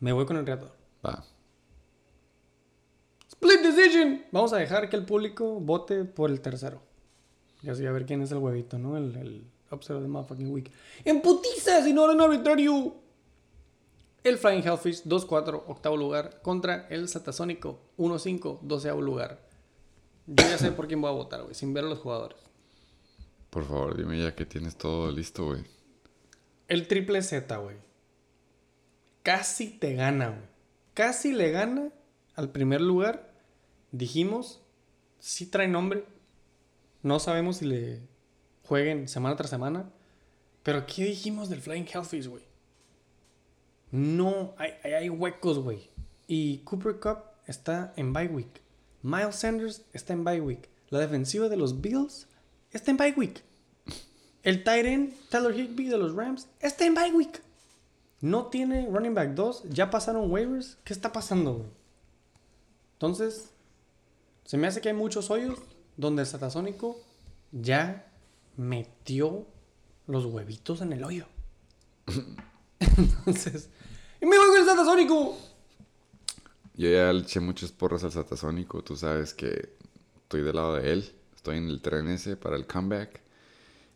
Me voy con el reatador. Va. Split decision. Vamos a dejar que el público vote por el tercero. Y así a ver quién es el huevito, ¿no? El, el of the motherfucking week. ¡En putiza! Si no, en arbitrario. El Flying Hellfish 2-4, octavo lugar. Contra el Satasónico 1-5, doceavo lugar. Yo ya sé por quién voy a votar, güey. Sin ver a los jugadores. Por favor, dime ya que tienes todo listo, güey. El triple Z, güey. Casi te gana, güey. Casi le gana al primer lugar. Dijimos, sí trae nombre. No sabemos si le jueguen semana tras semana. Pero ¿qué dijimos del Flying Hellfish, güey? No, hay, huecos, güey. Y Cooper Cup está en bye week. Miles Sanders está en bye week. La defensiva de los Bills está en bye week. El end, Tyler Higby de los Rams, está en bye week. No tiene running back 2. Ya pasaron waivers. ¿Qué está pasando, güey? Entonces, se me hace que hay muchos hoyos donde el Satasónico ya metió los huevitos en el hoyo. Entonces, ¡y me voy con el Satasónico! Yo ya le eché muchas porras al Satasónico. Tú sabes que estoy del lado de él. Estoy en el tren ese para el comeback.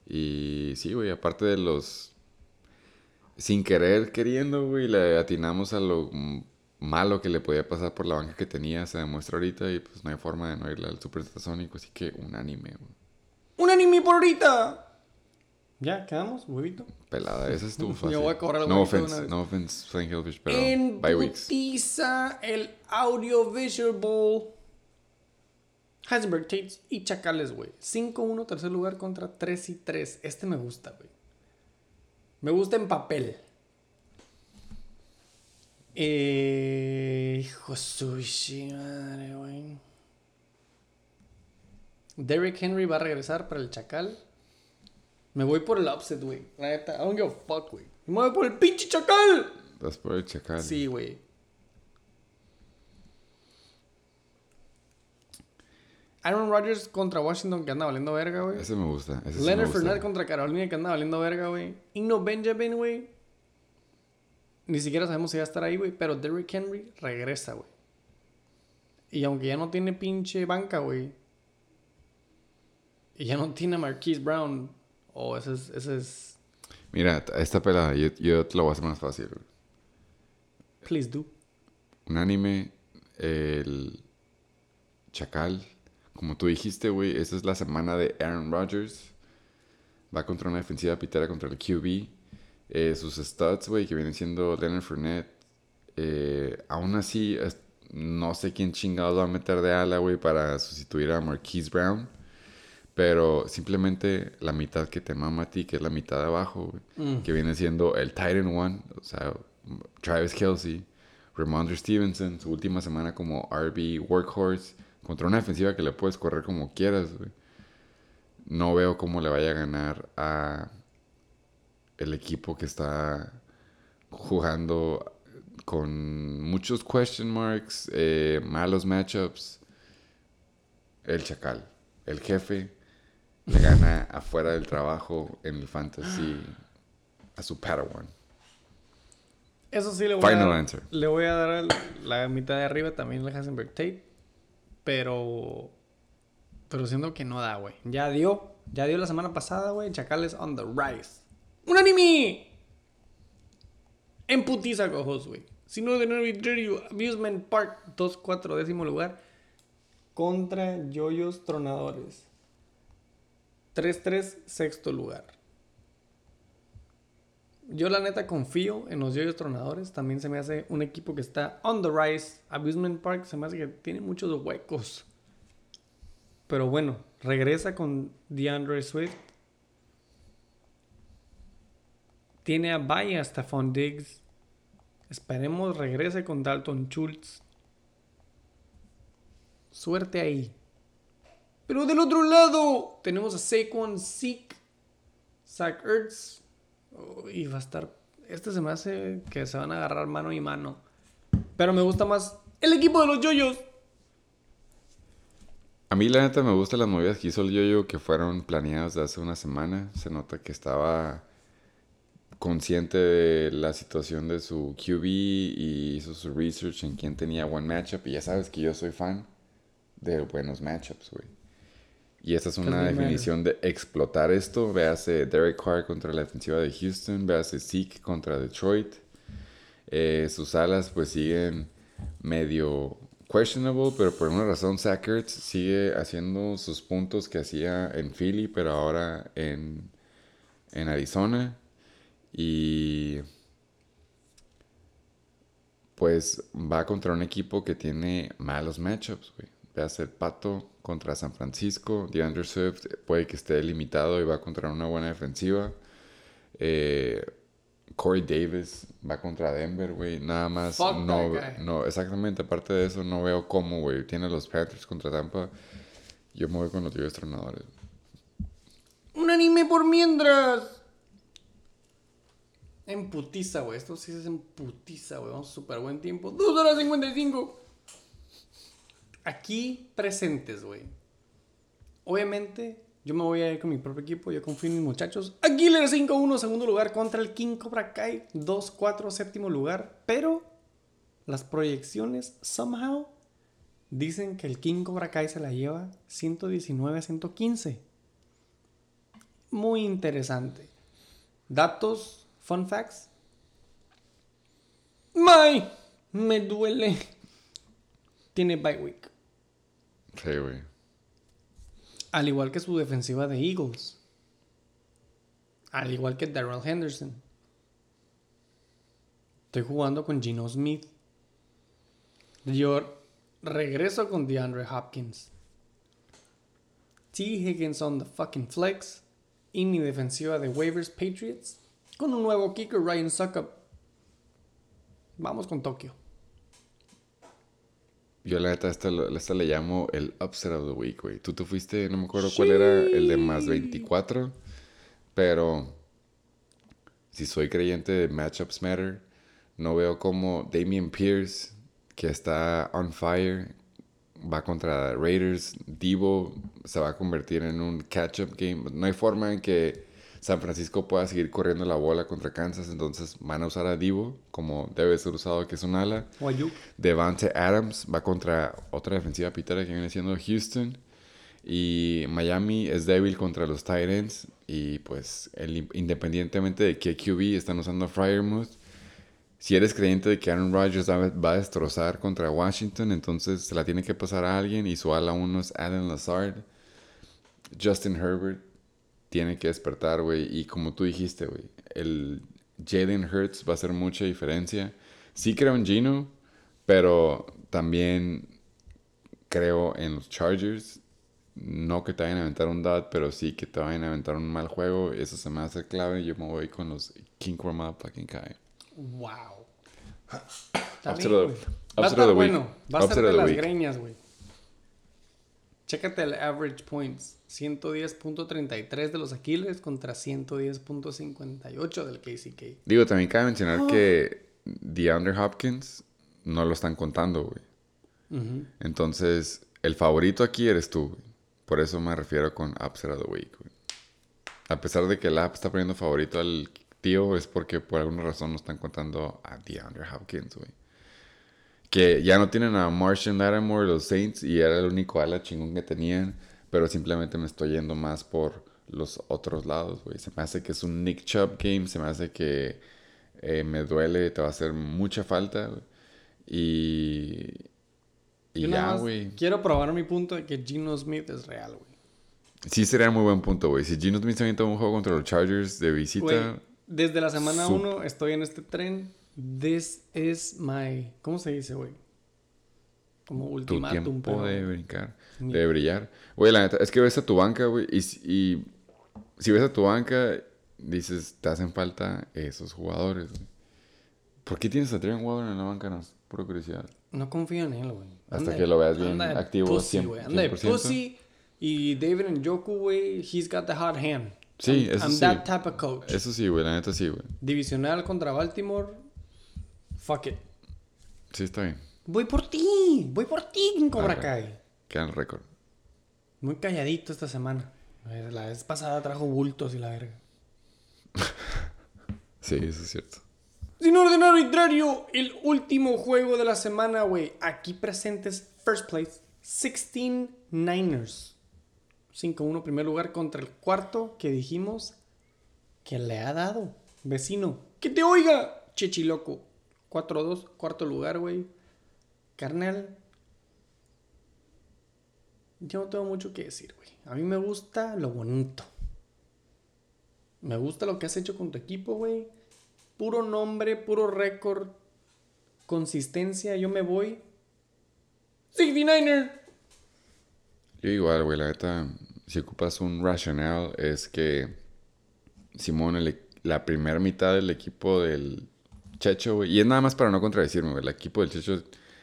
Y sí, güey, aparte de los... Sin querer, queriendo, güey, le atinamos a lo malo que le podía pasar por la banca que tenía. Se demuestra ahorita y pues no hay forma de no irle al Super Satasónico. Así que un anime, güey. ¡Un anime por ahorita! ¿Ya quedamos, huevito? Pelada, esa estuvo Yo fácil. voy a cobrar no offense, una vez. no offense, Frank Hillfish, pero en bye weeks. el Audiovisual Bowl. Heisenberg Tates y Chacales, güey. 5-1, tercer lugar contra 3 y 3. Este me gusta, güey. Me gusta en papel. Eh, hijo de su shi- madre, güey. Derrick Henry va a regresar para el Chacal. Me voy por el upset, güey. La neta, I don't give a fuck, güey. Me voy por el pinche Chacal. Vas por el chacal. Sí, güey. Aaron Rodgers contra Washington que anda valiendo verga, güey. Ese me gusta. Ese sí Leonard. Fournette contra Carolina que anda valiendo verga, güey. Igno Benjamin, güey. Ni siquiera sabemos si va a estar ahí, güey. Pero Derrick Henry regresa, güey. Y aunque ya no tiene pinche banca, güey. Y ya no tiene a Marquise Brown. Oh, ese es, ese es. Mira, esta pelada, yo, yo te lo voy a hacer más fácil. güey. Please do. Un anime, el Chacal. Como tú dijiste, güey, esta es la semana de Aaron Rodgers. Va contra una defensiva pitera contra el QB. Eh, sus stats, güey, que vienen siendo Leonard Fournette. eh, aún así, no sé quién chingados va a meter de ala, güey, para sustituir a Marquise Brown. Pero simplemente la mitad que te mama a ti, que es la mitad de abajo, güey, Mm. que viene siendo el Titan One, o sea, Travis Kelsey, Ramondre Stevenson, su última semana como RB Workhorse, contra una defensiva que le puedes correr como quieras, güey. No veo cómo le vaya a ganar a el equipo que está jugando con muchos question marks, eh, malos matchups. El chacal, el jefe, le gana afuera del trabajo en el fantasy a su Padawan. Eso sí le voy Final a dar. answer. Le voy a dar la mitad de arriba también al Hasenberg Tate. Pero. Pero siento que no da, güey. Ya dio. Ya dio la semana pasada, güey. Chacales on the rise. ¡Un anime! En putiza, cojos, güey. Si no, de nuevo, Amusement Park, 2-4, décimo lugar. Contra Yoyos Tronadores. 3-3, sexto lugar. Yo la neta confío en los Yoyos Tronadores. También se me hace un equipo que está on the rise. Amusement Park se me hace que tiene muchos huecos. Pero bueno, regresa con DeAndre Swift. Tiene a Vaya Stephon Diggs. Esperemos regrese con Dalton Schultz. Suerte ahí. Pero del otro lado tenemos a Saquon Zeke, Zach Ertz. Y va a estar. Este se me hace que se van a agarrar mano y mano. Pero me gusta más el equipo de los yoyos. A mí la neta me gustan las movidas que hizo el Yoyo que fueron planeadas de hace una semana. Se nota que estaba consciente de la situación de su QB y hizo su research en quién tenía buen matchup. Y ya sabes que yo soy fan de buenos matchups, güey. Y esta es una definición de explotar esto. Véase Derek Carr contra la defensiva de Houston. Véase Zeke contra Detroit. Eh, sus alas pues siguen medio questionable, pero por una razón Zach Ertz sigue haciendo sus puntos que hacía en Philly, pero ahora en, en Arizona. Y pues va contra un equipo que tiene malos matchups, güey. A ser Pato contra San Francisco. DeAndre Swift puede que esté limitado y va contra una buena defensiva. Eh, Corey Davis va contra Denver, güey. Nada más. Fuck no, no, exactamente. Aparte de eso, no veo cómo, güey. Tiene los Panthers contra Tampa. Yo me voy con los Tigres Tronadores. Un anime por mientras. En putiza, güey. Esto sí es en putiza, güey. Vamos súper buen tiempo. 2 horas 55. Aquí presentes, güey. Obviamente, yo me voy a ir con mi propio equipo. Yo confío en mis muchachos. Aguilar 5-1, segundo lugar contra el King Cobra Kai. 2-4, séptimo lugar. Pero las proyecciones, somehow, dicen que el King Cobra Kai se la lleva 119-115 muy interesante. Datos, fun facts. ¡May! Me duele. Tiene bye week. Sí, güey. Al igual que su defensiva de Eagles. Al igual que Darrell Henderson. Estoy jugando con Gino Smith. Yo regreso con DeAndre Hopkins. T. Higgins on the fucking flex. Y mi defensiva de waivers Patriots. Con un nuevo kicker, Ryan Suckup. Vamos con Tokio. Yo la neta, esta, esta le llamo el upset of the week, güey. Tú te fuiste, no me acuerdo cuál era, el de más 24. Pero si soy creyente de matchups matter, no veo como Damian Pierce, que está on fire, va contra Raiders. Divo se va a convertir en un catch-up game. No hay forma en que San Francisco pueda seguir corriendo la bola contra Kansas. Entonces van a usar a Divo como debe ser usado, que es un ala. O Ayuk. Devante Adams va contra otra defensiva pitera que viene siendo Houston. Y Miami es débil contra los Titans. Y pues el- independientemente de qué QB están usando a Fryermuth, si eres creyente de que Aaron Rodgers va, va a destrozar contra Washington, entonces se la tiene que pasar a alguien. Y su ala uno es Alan Lazard. Justin Herbert tiene que despertar, güey. Y como tú dijiste, güey, el Jalen Hurts va a hacer mucha diferencia. Sí creo en Gino, pero también creo en los Chargers. No que te vayan a aventar un dot, pero sí que te vayan a aventar un mal juego. Eso se me hace clave. Yo me voy con los King Chroma fucking Kai. Wow. Upset Va a estar bueno. Va a of de las greñas, güey. Chécate el average points. 110.33 de los Aquiles contra 110.58 del KCK. Digo, también cabe mencionar que DeAndre Hopkins no lo están contando, güey. Entonces, el favorito aquí eres tú, güey. Por eso me refiero con Upset of the Week, güey. A pesar de que el app está poniendo favorito al tío, es porque por alguna razón no están contando a DeAndre Hopkins, güey. Que ya no tienen a Martian Lattimore los Saints y era el único ala chingón que tenían, pero simplemente me estoy yendo más por los otros lados, güey. Se me hace que es un Nick Chubb game, se me hace que eh, me duele, te va a hacer mucha falta. Y, y Yo ya, güey. Quiero probar mi punto de que Gino Smith es real, güey. Sí sería muy buen punto, güey. Si Gino Smith se avienta un juego contra los Chargers de visita... Desde la semana Sup- 1 estoy en este tren. This is my. ¿Cómo se dice, güey? Como tu ultimátum, tiempo pero. de brincar, Ni- de brillar. Güey, la neta, es que ves a tu banca, güey, y, si- y si ves a tu banca, dices, te hacen falta esos jugadores, güey. ¿Por qué tienes a Trevor Waller en la banca? No, pura curiosidad. No confío en él, güey. Hasta que lo veas bien activo, pussy, 100%. güey. Anda de pussy. Y David Njoku, güey, he's got the hot hand. Sí, I'm, eso I'm sí. that type of coach. Eso sí, güey, la neta sí, güey. Divisional contra Baltimore. Fuck it. Sí, está bien. Voy por ti. Voy por ti, en Cobra. Kai. Queda en el récord. Muy calladito esta semana. A ver, La vez pasada trajo bultos y la verga. Sí, eso es cierto. Sin orden arbitrario, el último juego de la semana, güey. Aquí presentes, first place, 16 Niners. 5-1 primer lugar contra el cuarto que dijimos que le ha dado. Vecino, que te oiga, Chechiloco. 4-2, cuarto lugar, güey. Carnal. Yo no tengo mucho que decir, güey. A mí me gusta lo bonito. Me gusta lo que has hecho con tu equipo, güey. Puro nombre, puro récord. Consistencia, yo me voy. 69er. Yo igual, güey, la neta, si ocupas un racional, es que Simón, el- la primera mitad del equipo del Checho, güey, y es nada más para no contradecirme, güey, el equipo del Checho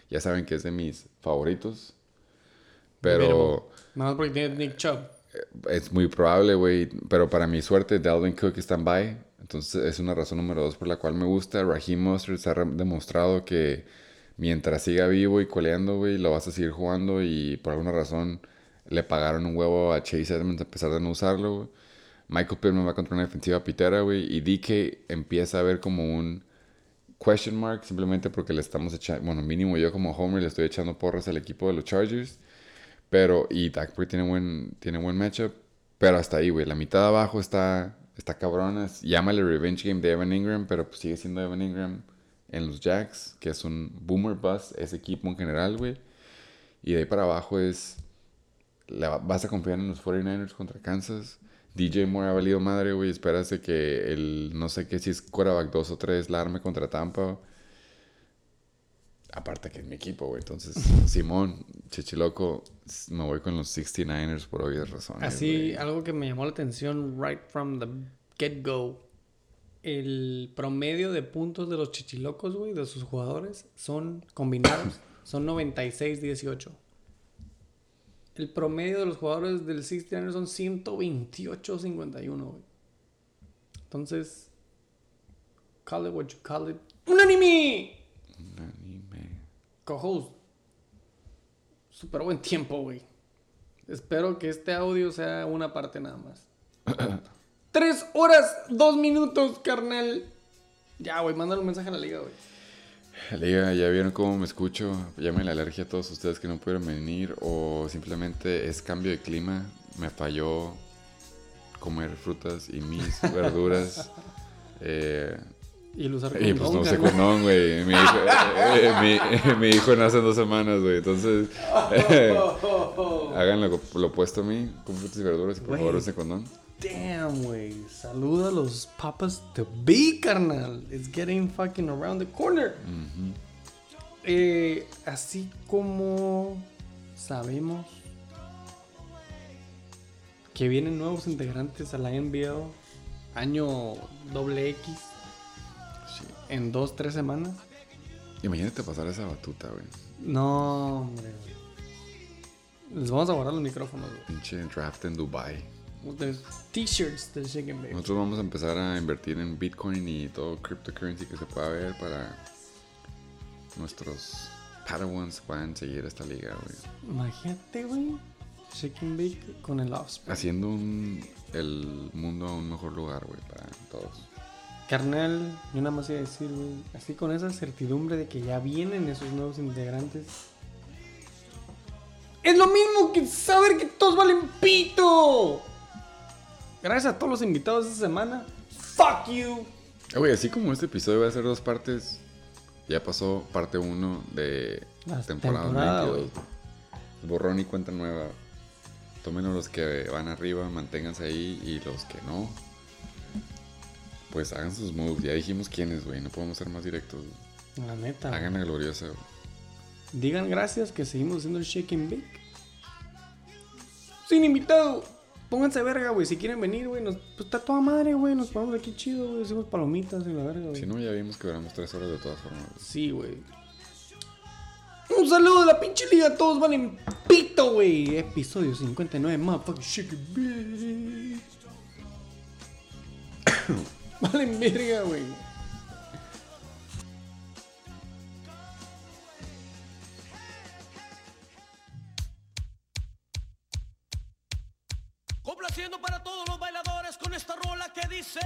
ya saben que es de mis favoritos, pero Nada más porque tiene Nick Chubb. es muy probable, güey, pero para mi suerte, Dalvin Cook está en bye, entonces es una razón número dos por la cual me gusta. Raheem Mostert se ha demostrado que mientras siga vivo y coleando, güey, lo vas a seguir jugando y por alguna razón le pagaron un huevo a Chase Edmonds a pesar de no usarlo, güey. Michael Pittman va contra una defensiva pitera, güey, y DK empieza a ver como un question mark simplemente porque le estamos echando, bueno, mínimo yo como Homer le estoy echando porras al equipo de los Chargers. Pero, y Dak tiene buen, tiene buen matchup. Pero hasta ahí, güey. La mitad de abajo está, está cabrona. Llámale Revenge Game de Evan Ingram, pero pues sigue siendo Evan Ingram en los Jacks, que es un boomer bust, ese equipo en general, güey. Y de ahí para abajo es. la- vas a confiar en los 49ers contra Kansas. DJ Moore ha valido madre, güey. Espérase que el. No sé qué si es quarterback 2 o 3 la arme contra Tampa. Aparte que es mi equipo, güey. Entonces, Simón, Chichiloco, me voy con los 69ers por obvias razones. Así, güey. algo que me llamó la atención right from the get-go. El promedio de puntos de los chichilocos, güey, de sus jugadores, son combinados, son 96-18. El promedio de los jugadores del 69 son 128-51, güey. Entonces, call it what you call it. ¡Unánime! Anime. Co-host. Súper buen tiempo, güey. Espero que este audio sea una parte nada más. Tres horas, dos minutos, carnal. Ya, güey, mándale un mensaje a la liga, güey. Liga, ya vieron cómo me escucho. Llamen la alergia a todos ustedes que no pudieron venir. O simplemente es cambio de clima. Me falló comer frutas y mis verduras. Eh, Y usar y pues no sé condón, güey. Mi hijo, eh, mi, mi hijo nace en dos semanas, güey. Entonces, eh, hagan lo, lo opuesto a mí. Con frutas y verduras y por favor usen condón. Damn, güey. Saluda a los papas to be, carnal. It's getting fucking around the corner. Eh, así como sabemos que vienen nuevos integrantes a la NBL, año doble X, Sí. en dos, tres semanas. Imagínate pasar esa batuta, güey. No, hombre, güey. Les vamos a guardar los micrófonos, güey. Pinche draft en Dubai. T-shirts del Shake and Bake. Nosotros vamos a empezar a invertir en Bitcoin y todo cryptocurrency que se pueda ver para nuestros Padawans puedan seguir esta liga, güey. Imagínate, güey. Shake and Bake con el Offspring. Haciendo un, el mundo un mejor lugar, güey, para todos. Carnal, yo nada más iba a decir, güey, así con esa certidumbre de que ya vienen esos nuevos integrantes. Es lo mismo que saber que todos valen pito. Gracias a todos los invitados esta semana. Fuck you. Ah, Güey, así como este episodio va a ser dos partes, ya pasó parte uno de La temporada temporada, 22. Borrón y cuenta nueva. Tomen los que van arriba, manténganse ahí y los que no, pues hagan sus moves. Ya dijimos quiénes, güey, no podemos ser más directos. La neta. Hagan la gloriosa, güey. Digan gracias que seguimos haciendo el Shake and Bake. Sin invitado. Pónganse verga, güey. Si quieren venir, güey. Nos... Pues está toda madre, güey. Nos ponemos aquí chido, güey. Hacemos palomitas y la verga, güey. Si no, ya vimos que duramos tres horas de todas formas. Sí, güey. Un saludo de la pinche liga. Todos valen pito, güey. Episodio 59. Motherfucking shake it, bitch. valen verga, güey. Complaciendo para todos los bailadores con esta rola que dice.